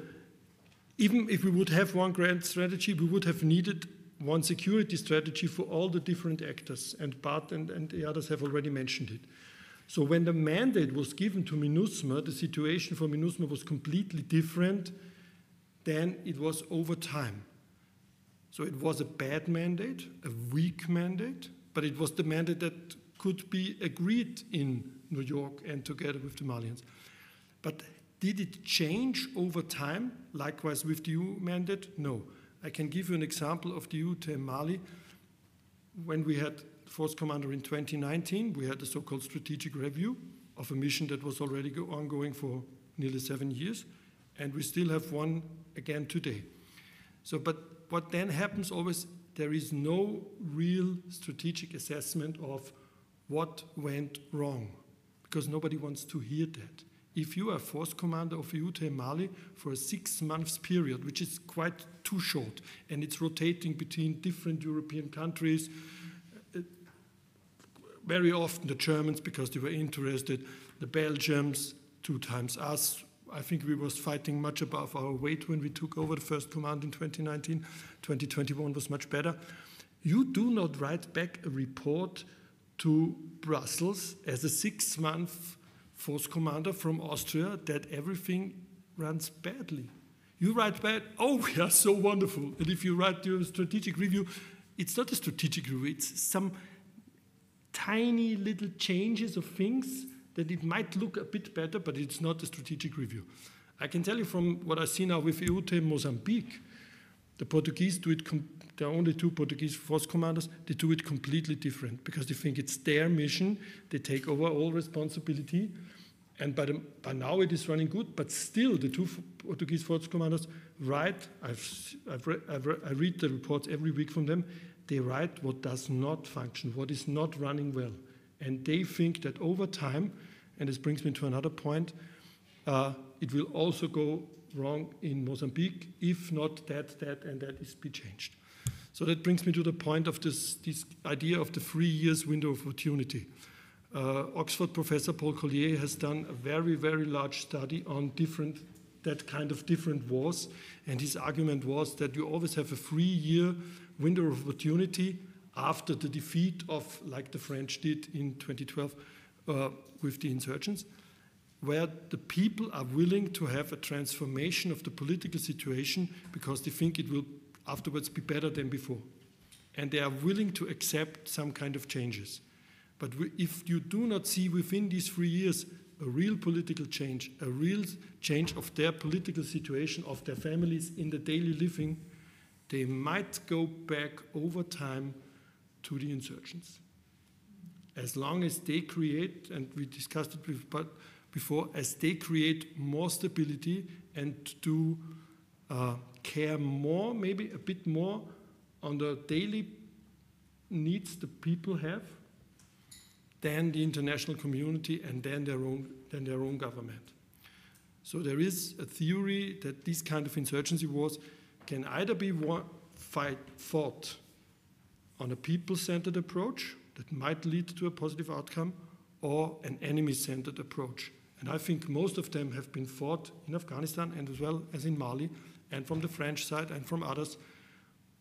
even if we would have one grand strategy, we would have needed one security strategy for all the different actors, and Bart and, and the others have already mentioned it. So when the mandate was given to MINUSMA, the situation for MINUSMA was completely different than it was over time. So it was a bad mandate, a weak mandate, but it was the mandate that could be agreed in New York and together with the Malians. But did it change over time, likewise with the EU mandate? No. I can give you an example of the EUTM Mali. When we had Force Commander in 2019, we had a so-called strategic review of a mission that was already ongoing for nearly seven years, and we still have one again today. So, but what then happens always, there is no real strategic assessment of what went wrong, because nobody wants to hear that if you are force commander of EUTM Mali for a six months period, which is quite too short, and it's rotating between different European countries, uh, very often the Germans because they were interested, the Belgians, two times us. I think we was fighting much above our weight when we took over the first command in 2019. 2021 was much better. You do not write back a report to Brussels as a six-month force commander from Austria that everything runs badly. You write bad, oh, we are so wonderful. And if you write your strategic review, it's not a strategic review, it's some tiny little changes of things that it might look a bit better, but it's not a strategic review. I can tell you from what I see now with EUTM Mozambique, the Portuguese do it, there are only two Portuguese force commanders, they do it completely different because they think it's their mission, they take over all responsibility. And by, the, by now it is running good, but still the two Portuguese force commanders write, I've, I've re, I've re, I read the reports every week from them, they write what does not function, what is not running well. And they think that over time, and this brings me to another point, uh, it will also go wrong in Mozambique if not that, that, and that is be changed. So that brings me to the point of this, this idea of the three years window of opportunity. Uh, Oxford professor Paul Collier has done a very, very large study on different, that kind of different wars, and his argument was that you always have a three-year window of opportunity after the defeat of, like the French did in 2012 uh, with the insurgents, where the people are willing to have a transformation of the political situation because they think it will afterwards be better than before. And they are willing to accept some kind of changes. But if you do not see within these three years a real political change, a real change of their political situation, of their families in the daily living, they might go back over time to the insurgents. As long as they create, and we discussed it before, as they create more stability and do uh, care more, maybe a bit more, on the daily needs the people have than the international community and then their own, than their own government. So there is a theory that these kind of insurgency wars can either be fight, fought on a people-centered approach that might lead to a positive outcome or an enemy-centered approach. And I think most of them have been fought in Afghanistan and as well as in Mali and from the French side and from others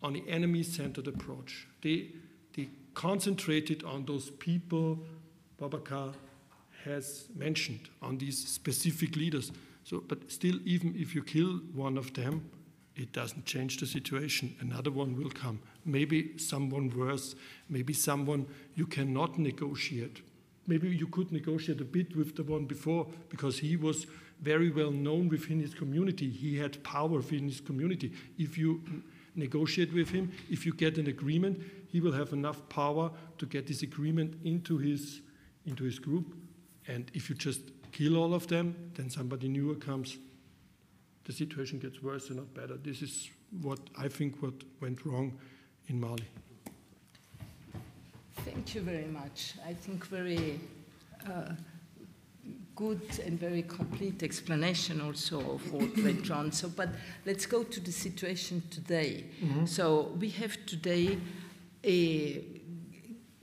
on the enemy-centered approach. They, they concentrated on those people Boubacar has mentioned, on these specific leaders. So, but still, even if you kill one of them, it doesn't change the situation. Another one will come. Maybe someone worse, maybe someone you cannot negotiate. Maybe you could negotiate a bit with the one before because he was very well known within his community. He had power within his community. If you negotiate with him, if you get an agreement, he will have enough power to get this agreement into his, into his group. And if you just kill all of them, then somebody newer comes. The situation gets worse and not better. This is what I think what went wrong in Mali. Thank you very much. I think very uh, good and very complete explanation also of what went on. So, but let's go to the situation today. Mm-hmm. So we have today a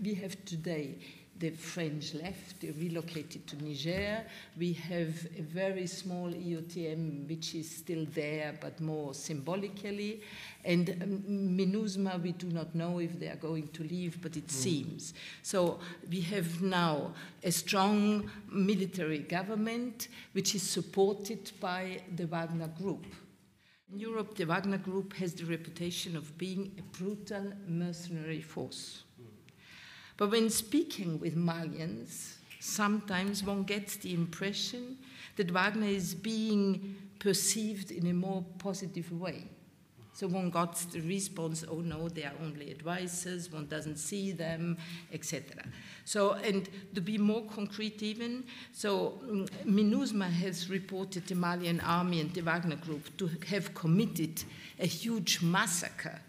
we have today the French left, they relocated to Niger. We have a very small EUTM, which is still there, but more symbolically. And um, MINUSMA, we do not know if they are going to leave, but it mm. seems. So we have now a strong military government, which is supported by the Wagner Group. In Europe, the Wagner Group has the reputation of being a brutal mercenary force. But when speaking with Malians, sometimes one gets the impression that Wagner is being perceived in a more positive way. So one got the response, oh no, they are only advisors, one doesn't see them, etc. So, and to be more concrete even, so mm, MINUSMA has reported the Malian army and the Wagner group to have committed a huge massacre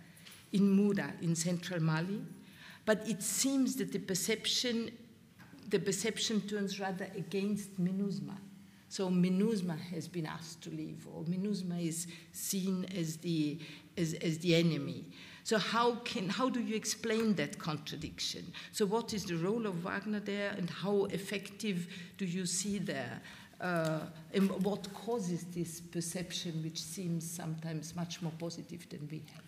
in Moura in central Mali, but it seems that the perception, the perception turns rather against MINUSMA. So MINUSMA has been asked to leave, or MINUSMA is seen as the, as, as the enemy. So how, can, how do you explain that contradiction? So what is the role of Wagner there, and how effective do you see there? Uh, and what causes this perception, which seems sometimes much more positive than we have?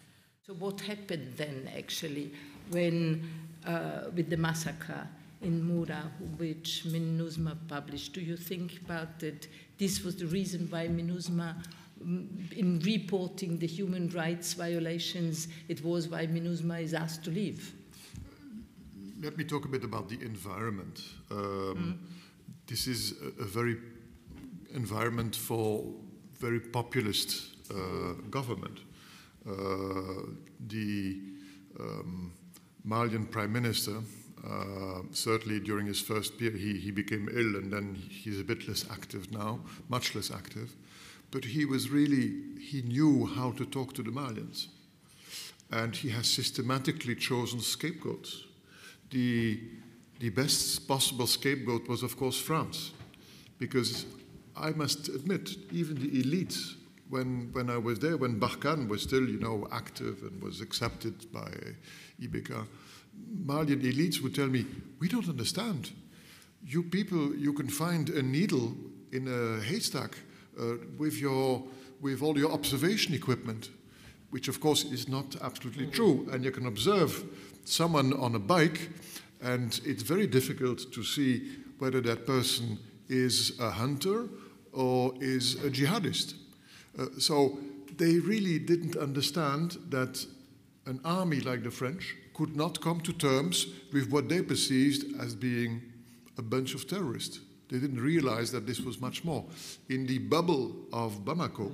So what happened then, actually? When, uh, with the massacre in Moura, which MINUSMA published. Do you think about that this was the reason why MINUSMA, mm, in reporting the human rights violations, it was why MINUSMA is asked to leave? Let me talk a bit about the environment. Um, mm. This is a, a, very environment for very populist uh, government. Uh, the um, Malian prime minister, uh, certainly during his first period, he, he became ill and then he's a bit less active now, much less active. But he was really, he knew how to talk to the Malians. And he has systematically chosen scapegoats. The, the best possible scapegoat was, of course, France. Because I must admit, even the elites, when, when I was there, when Barkhane was still, you know, active and was accepted by IBK, Malian elites would tell me, we don't understand. You people, you can find a needle in a haystack uh, with, your, with all your observation equipment, which of course is not absolutely true. And you can observe someone on a bike, and it's very difficult to see whether that person is a hunter or is a jihadist. Uh, so they really didn't understand that an army like the French could not come to terms with what they perceived as being a bunch of terrorists. They didn't realize that this was much more. In the bubble of Bamako,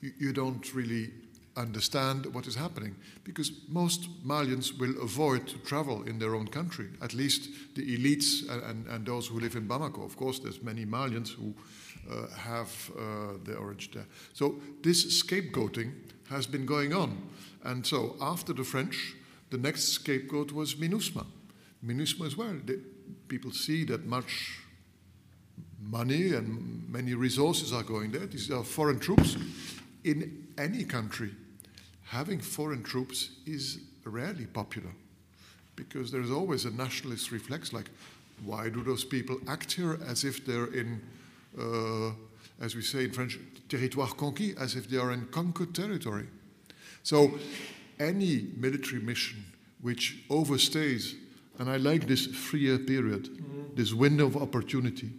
you, you don't really understand what is happening because most Malians will avoid to travel in their own country, at least the elites and, and, and those who live in Bamako. Of course, there's many Malians who have uh, their origin there. So this scapegoating has been going on. And so after the French, the next scapegoat was MINUSMA. MINUSMA as well. The, people see that much money and many resources are going there. These are foreign troops. In any country, having foreign troops is rarely popular because there's always a nationalist reflex like, why do those people act here as if they're in, uh, as we say in French, territoire conquis, as if they are in conquered territory? So, any military mission which overstays, and I like this three year period, mm-hmm. this window of opportunity,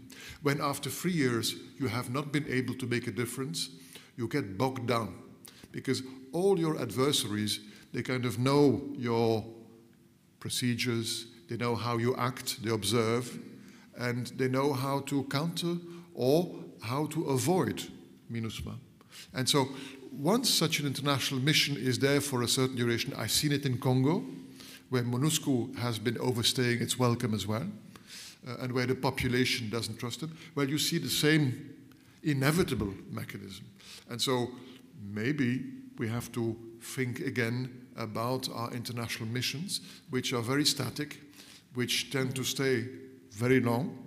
when after three years you have not been able to make a difference, you get bogged down because all your adversaries, they kind of know your procedures, they know how you act, they observe, and they know how to counter or how to avoid MINUSMA. And so once such an international mission is there for a certain duration, I've seen it in Congo, where MONUSCO has been overstaying its welcome as well, uh, and where the population doesn't trust it. Well, you see the same inevitable mechanism. And so maybe we have to think again about our international missions, which are very static, which tend to stay very long.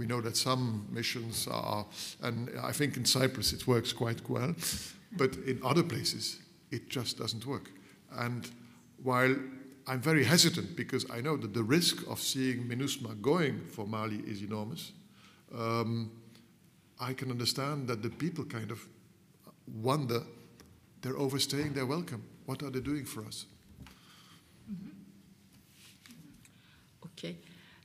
We know that some missions are, and I think in Cyprus it works quite well, but in other places it just doesn't work. And while I'm very hesitant because I know that the risk of seeing MINUSMA going for Mali is enormous, um, I can understand that the people kind of wonder they're overstaying their welcome. What are they doing for us? Mm-hmm. Okay,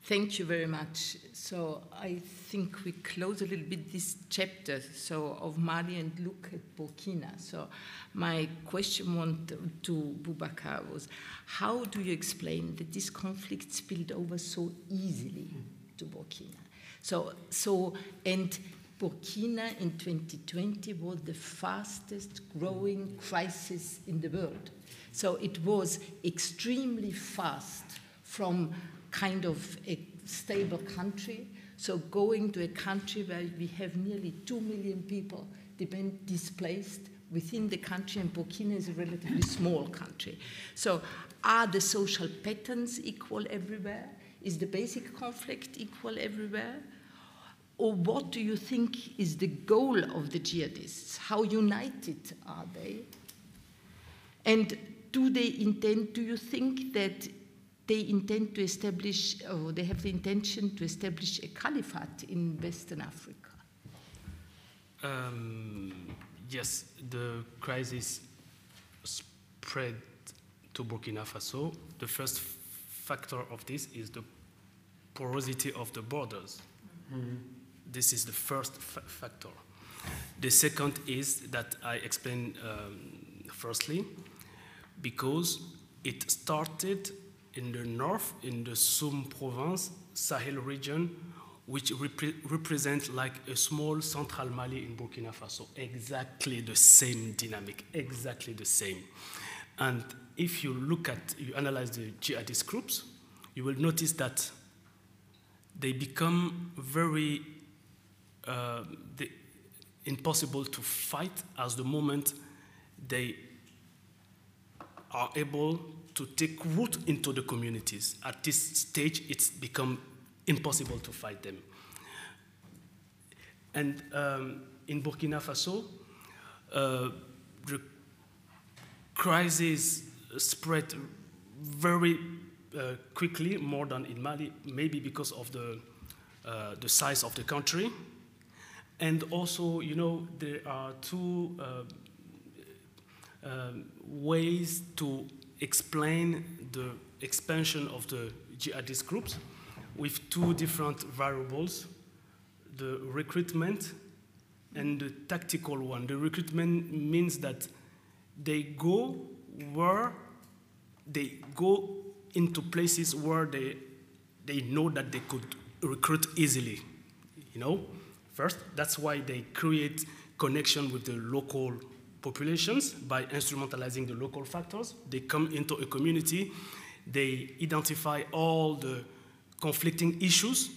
thank you very much. So I think we close a little bit this chapter so of Mali and look at Burkina. So my question to, to Boubacar was, how do you explain that this conflict spilled over so easily to Burkina? So, so and Burkina in 2020 was the fastest growing crisis in the world. So it was extremely fast from kind of a stable country, so going to a country where we have nearly 2 million people displaced within the country, and Burkina is a relatively small country. So are the social patterns equal everywhere? Is the basic conflict equal everywhere? Or what do you think is the goal of the jihadists? How united are they? And do they intend, do you think that they intend to establish, or they have the intention to establish a caliphate in Western Africa? Um, yes, the crisis spread to Burkina Faso. The first factor of this is the porosity of the borders. Mm-hmm. This is the first factor. The second is that I explained um, firstly, because it started in the north, in the Soum province, Sahel region, which repre represents like a small central Mali in Burkina Faso. Exactly the same dynamic, exactly the same. And if you look at, you analyze the jihadist groups, you will notice that they become very uh, the, impossible to fight as the moment they are able to take root into the communities. At this stage, it's become impossible to fight them. And um, in Burkina Faso, uh, the crisis spread very uh, quickly, more than in Mali, maybe because of the, uh, the size of the country, and also, you know, there are two uh, um, ways to explain the expansion of the jihadist groups with two different variables the recruitment and the tactical one. The recruitment means that they go where they go into places where they, they know that they could recruit easily You know, first, that's why they create connection with the local populations by instrumentalizing the local factors. They come into a community, they identify all the conflicting issues,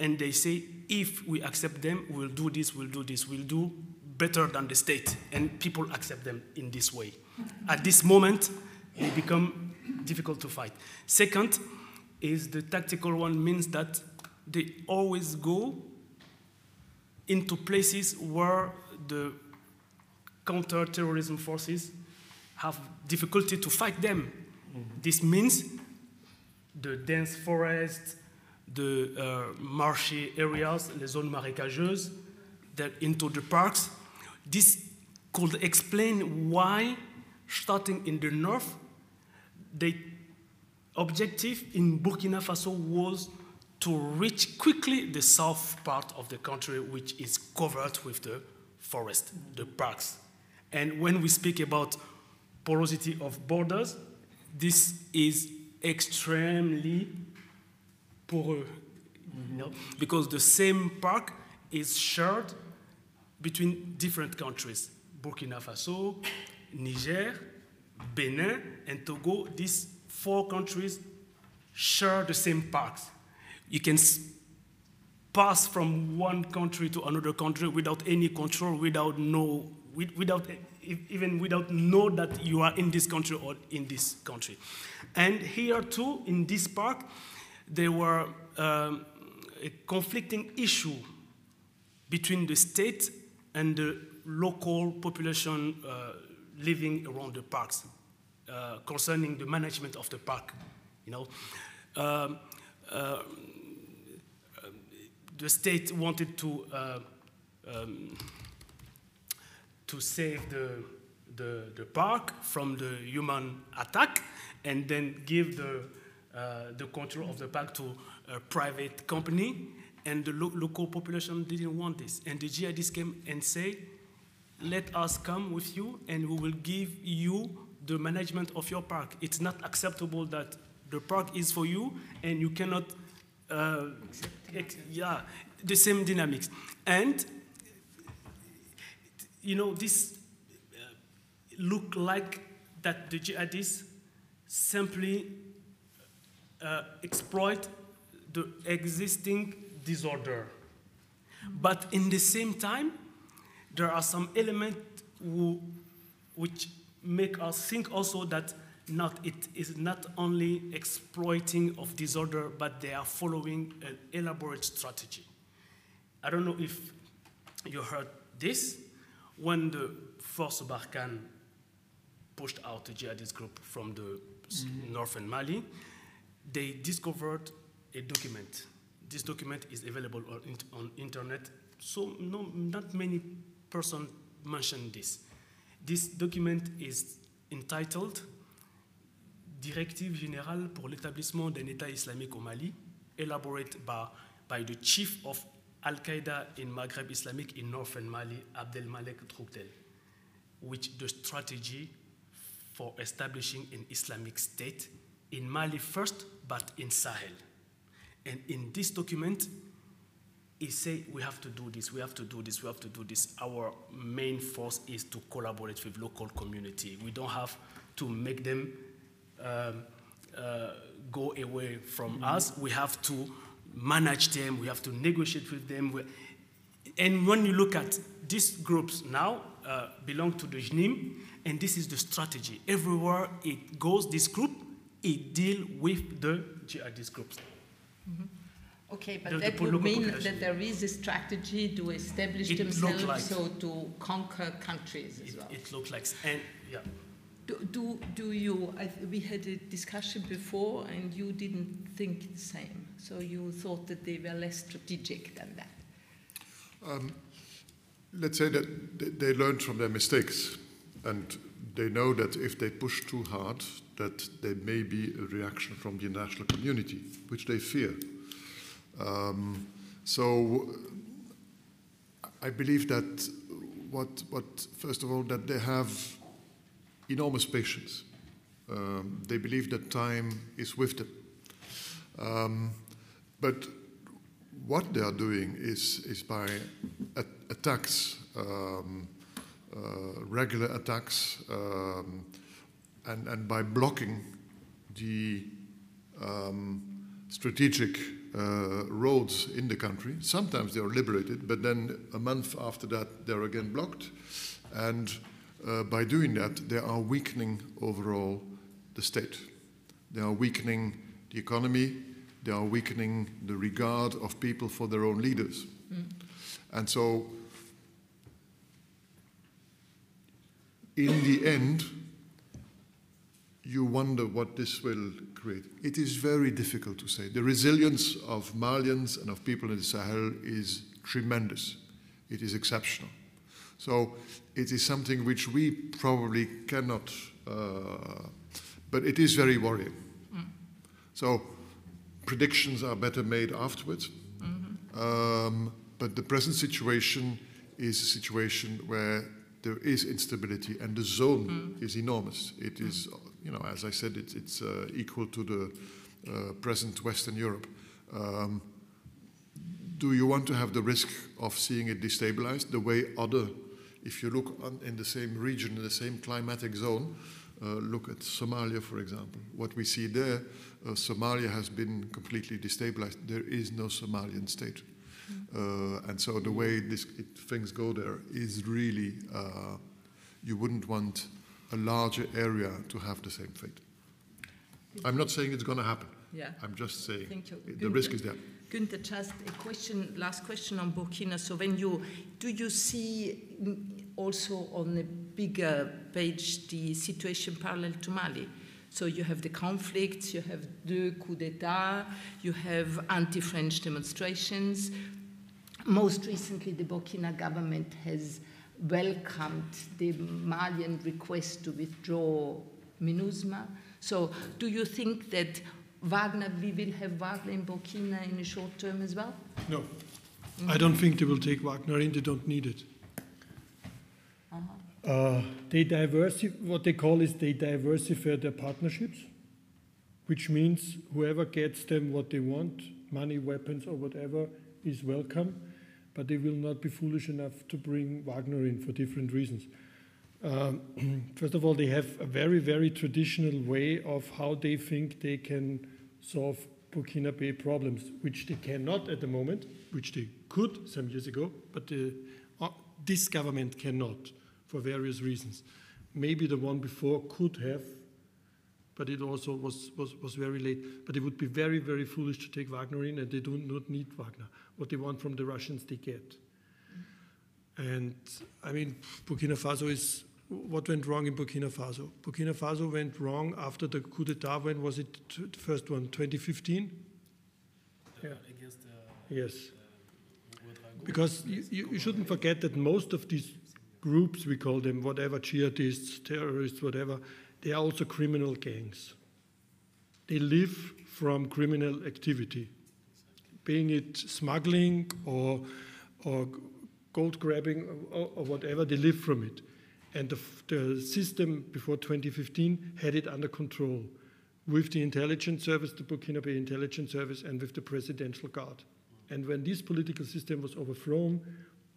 and they say, if we accept them, we'll do this, we'll do this, we'll do better than the state, and people accept them in this way. Mm-hmm. At this moment, they become difficult to fight. Second is the tactical one means that they always go into places where the counter-terrorism forces have difficulty to fight them. Mm-hmm. This means the dense forests, the uh, marshy areas, les zones marécageuses, that into the parks. This could explain why, starting in the north, the objective in Burkina Faso was to reach quickly the south part of the country, which is covered with the forest, the parks. And when we speak about porosity of borders, this is extremely porous, you know, because the same park is shared between different countries. Burkina Faso, Niger, Benin, and Togo, these four countries share the same parks. You can pass from one country to another country without any control, without no, without even without know that you are in this country or in this country. And here too, in this park, there were um, a conflicting issue between the state and the local population uh, living around the parks uh, concerning the management of the park. You know, um, uh, the state wanted to uh, um, to save the, the, the park from the human attack and then give the, uh, the control of the park to a private company. And the lo local population didn't want this. And the jihadists came and say, let us come with you and we will give you the management of your park. It's not acceptable that the park is for you and you cannot, uh, yeah, the same dynamics. And you know, this uh, look like that the jihadists simply uh, exploit the existing disorder. But in the same time, there are some elements which make us think also that not, it is not only exploiting of disorder, but they are following an elaborate strategy. I don't know if you heard this, when the Force Barkhane pushed out the jihadist group from the mm-hmm. northern Mali, they discovered a document. This document is available on, on internet, so no, not many persons mentioned this. This document is entitled Directive générale pour l'établissement d'un État islamique au Mali, elaborated by, by the chief of Al Qaeda in Maghreb Islamic in northern Mali, Abdelmalek Droukdel, which the strategy for establishing an Islamic State in Mali first, but in Sahel. And in this document, he say we have to do this, we have to do this, we have to do this. Our main force is to collaborate with local community. We don't have to make them um, uh, go away from mm -hmm. us. We have to manage them, we have to negotiate with them. And when you look at these groups now, uh, belong to the JNIM, and this is the strategy. Everywhere it goes, this group, it deal with the jihadist groups. Mm -hmm. Okay, but the, that the would mean that there is a strategy to establish it themselves, like, so to conquer countries as it, well. It looks like, and yeah. Do, do, do you, I, we had a discussion before and you didn't think the same. So you thought that they were less strategic than that. Um, let's say that they learned from their mistakes and they know that if they push too hard, that there may be a reaction from the international community, which they fear. Um, so I believe that what, what, first of all, that they have enormous patience. Um, they believe that time is with them. Um, but what they are doing is, is by at attacks, um, uh, regular attacks, um, and, and by blocking the um, strategic uh, roads in the country. Sometimes they are liberated, but then a month after that, they're again blocked. And uh, by doing that, they are weakening overall the state. They are weakening the economy, they are weakening the regard of people for their own leaders. Mm. And so, in the end, you wonder what this will create. It is very difficult to say. The resilience of Malians and of people in the Sahel is tremendous. It is exceptional. So it is something which we probably cannot, uh, but it is very worrying. Mm. So predictions are better made afterwards. Mm-hmm. Um, but the present situation is a situation where there is instability and the zone mm. is enormous. It mm. is, you know, as I said, it, it's uh, equal to the uh, present Western Europe. Um, do you want to have the risk of seeing it destabilized the way other, if you look on, in the same region, in the same climatic zone, look at Somalia, for example. What we see there, uh, Somalia has been completely destabilized. There is no Somalian state. Uh, and so the way this, it, things go there is really, uh, you wouldn't want a larger area to have the same fate. I'm not saying it's going to happen. Yeah. I'm just saying the risk is there. Günther, just a question, last question on Burkina. So when you, do you see also on a bigger page the situation parallel to Mali? So you have the conflicts, you have the coup d'etat, you have anti-French demonstrations. Most recently, the Burkina government has welcomed the Malian request to withdraw MINUSMA. So do you think that Wagner, we will have Wagner in Burkina in the short term as well? No. Mm-hmm. I don't think they will take Wagner in, they don't need it. Uh, they diversify, what they call is they diversify their partnerships, which means whoever gets them what they want, money, weapons, or whatever, is welcome, but they will not be foolish enough to bring Wagner in for different reasons. Um, first of all, they have a very, very traditional way of how they think they can solve Burkina Faso problems, which they cannot at the moment, which they could some years ago, but the, uh, this government cannot for various reasons. Maybe the one before could have, but it also was, was, was very late. But it would be very, very foolish to take Wagner in, and they do not need Wagner. What they want from the Russians, they get. And I mean, Burkina Faso is what went wrong in Burkina Faso? Burkina Faso went wrong after the coup d'etat. When was it? The first one, 2015. Yeah. yes. because you, you, shouldn't forget that most of these groups, we call them whatever, jihadists, terrorists, whatever, they are also criminal gangs. They live from criminal activity, being it smuggling or, or gold grabbing or, or whatever, they live from it. And the, the system before 2015 had it under control with the intelligence service, the Burkina Faso intelligence service, and with the presidential guard. And when this political system was overthrown,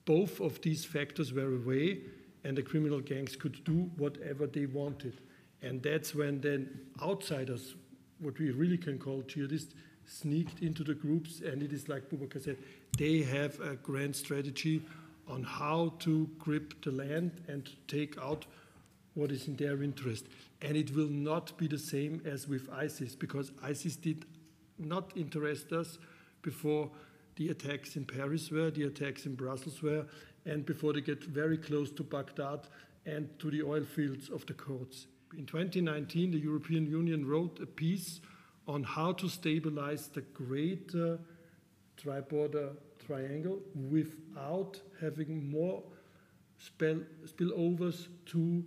both of these factors were away, and the criminal gangs could do whatever they wanted. And that's when then outsiders, what we really can call jihadists, sneaked into the groups, and it is like Boubacar said, they have a grand strategy on how to grip the land and take out what is in their interest. And it will not be the same as with ISIS, because ISIS did not interest us before the attacks in Paris were, the attacks in Brussels were, and before they get very close to Baghdad and to the oil fields of the Kurds. In 2019, the European Union wrote a piece on how to stabilize the greater tri-border triangle without having more spill, spillovers to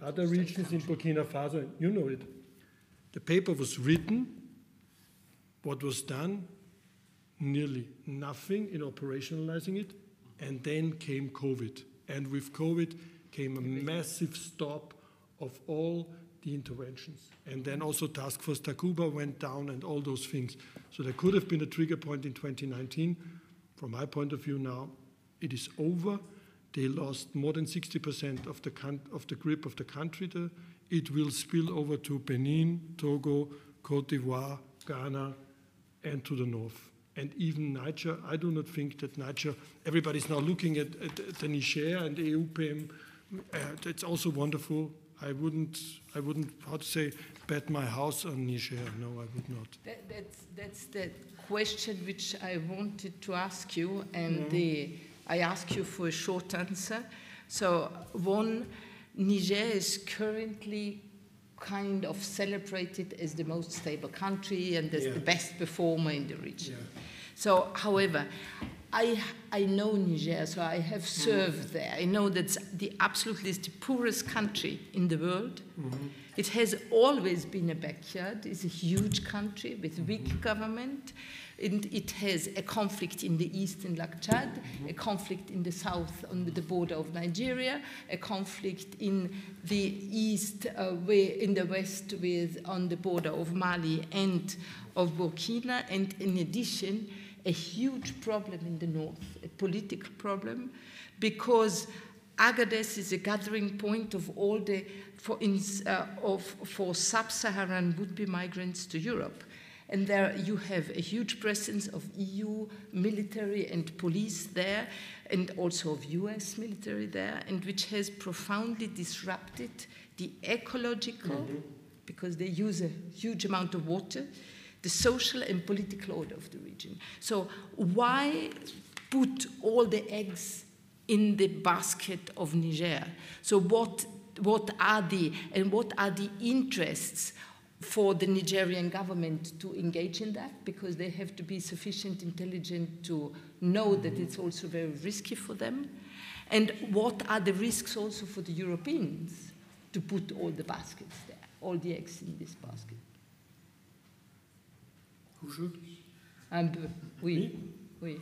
other regions in Burkina Faso. You know it. The paper was written. What was done? Nearly nothing in operationalizing it. And then came COVID. And with COVID came a massive stop of all the interventions. And then also Task Force Takuba went down and all those things. So there could have been a trigger point in 2019 from my point of view now, it is over. They lost more than 60% of the, of the grip of the country. There. It will spill over to Benin, Togo, Cote d'Ivoire, Ghana, and to the north. And even Niger, I do not think that Niger, everybody's now looking at, at, at the Niger and the EUPM. Uh, that's also wonderful. I wouldn't, I wouldn't, how to say, bet my house on Niger. No, I would not. That, that's, that's the question which I wanted to ask you, and mm-hmm. the, I ask you for a short answer. So, one, Niger is currently kind of celebrated as the most stable country and as yeah. the best performer in the region. Yeah. So, however, I, I know Niger, so I have mm-hmm. served mm-hmm. there. I know that the absolutely the poorest country in the world. Mm-hmm. It has always been a backyard. It's a huge country with weak mm-hmm. government. And it has a conflict in the east in Lake Chad, a conflict in the south on the border of Nigeria, a conflict in the east, uh, in the west with on the border of Mali and of Burkina, and in addition, a huge problem in the north, a political problem, because Agadez is a gathering point of all the for, uh, for sub-Saharan would-be migrants to Europe. And there you have a huge presence of EU military and police there, and also of US military there, and which has profoundly disrupted the ecological, mm-hmm. because they use a huge amount of water, the social and political order of the region. So, why put all the eggs in the basket of Niger? So, what, what are the and what are the interests for the Nigerian government to engage in that because they have to be sufficient intelligent to know that it's also very risky for them. And what are the risks also for the Europeans to put all the baskets there, all the eggs in this basket? Who should? Um, we, we.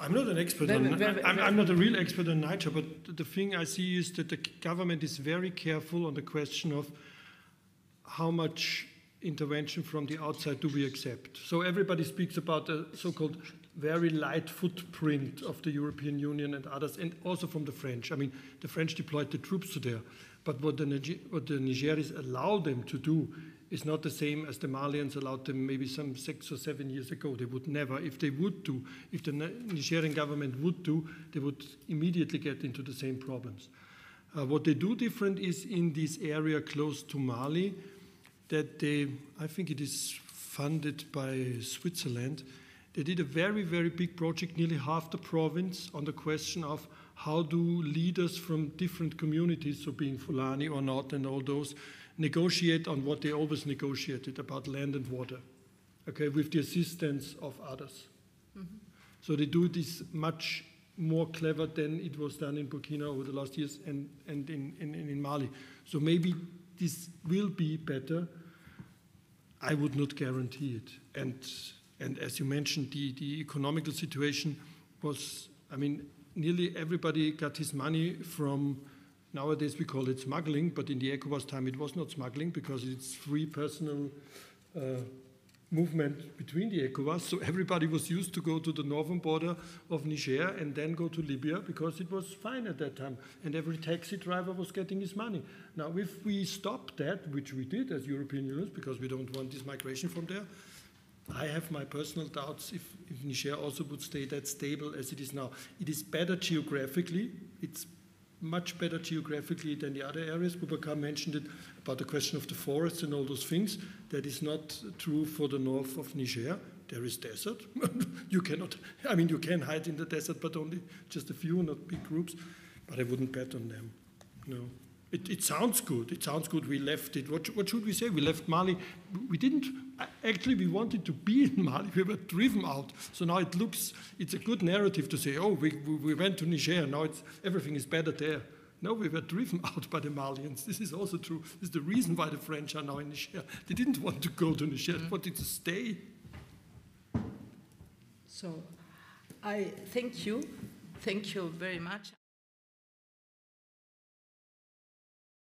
I'm not an expert on. I'm, I'm, not a real expert on Niger, but the thing I see is that the government is very careful on the question of how much intervention from the outside do we accept? So everybody speaks about the so-called very light footprint of the European Union and others, and also from the French. I mean, the French deployed the troops to there, but what the, what the Nigeris allowed them to do is not the same as the Malians allowed them maybe some six or seven years ago. They would never, if they would do, if the Nigerian government would do, they would immediately get into the same problems. Uh, what they do different is in this area close to Mali, that they, I think it is funded by Switzerland, they did a very, very big project, nearly half the province, on the question of how do leaders from different communities, so being Fulani or not, and all those, negotiate on what they always negotiated about land and water, okay, with the assistance of others. Mm-hmm. So they do this much more clever than it was done in Burkina over the last years and, and in, in, in Mali. So maybe this will be better. I would not guarantee it. And, and as you mentioned, the, the economical situation was, I mean, nearly everybody got his money from, nowadays we call it smuggling, but in the ECOWAS time it was not smuggling because it's free personal uh, movement between the ECOWAS. So everybody was used to go to the northern border of Niger and then go to Libya because it was fine at that time. And every taxi driver was getting his money. Now, if we stop that, which we did as European Unions because we don't want this migration from there, I have my personal doubts if, if Niger also would stay that stable as it is now. It is better geographically. It's much better geographically than the other areas. Boubacar mentioned it about the question of the forests and all those things. That is not true for the north of Niger. There is desert. you cannot, I mean, you can hide in the desert, but only just a few, not big groups. But I wouldn't bet on them. No. It, it, sounds good. It sounds good. We left it. What, what, should we say? We left Mali. We didn't. Actually, we wanted to be in Mali. We were driven out. So now it looks. It's a good narrative to say, oh, we, we went to Niger. Now everything is better there. No, we were driven out by the Malians. This is also true. This is the reason why the French are now in Niger. They didn't want to go to Niger. They mm. wanted to stay. So, I thank you. Thank you very much.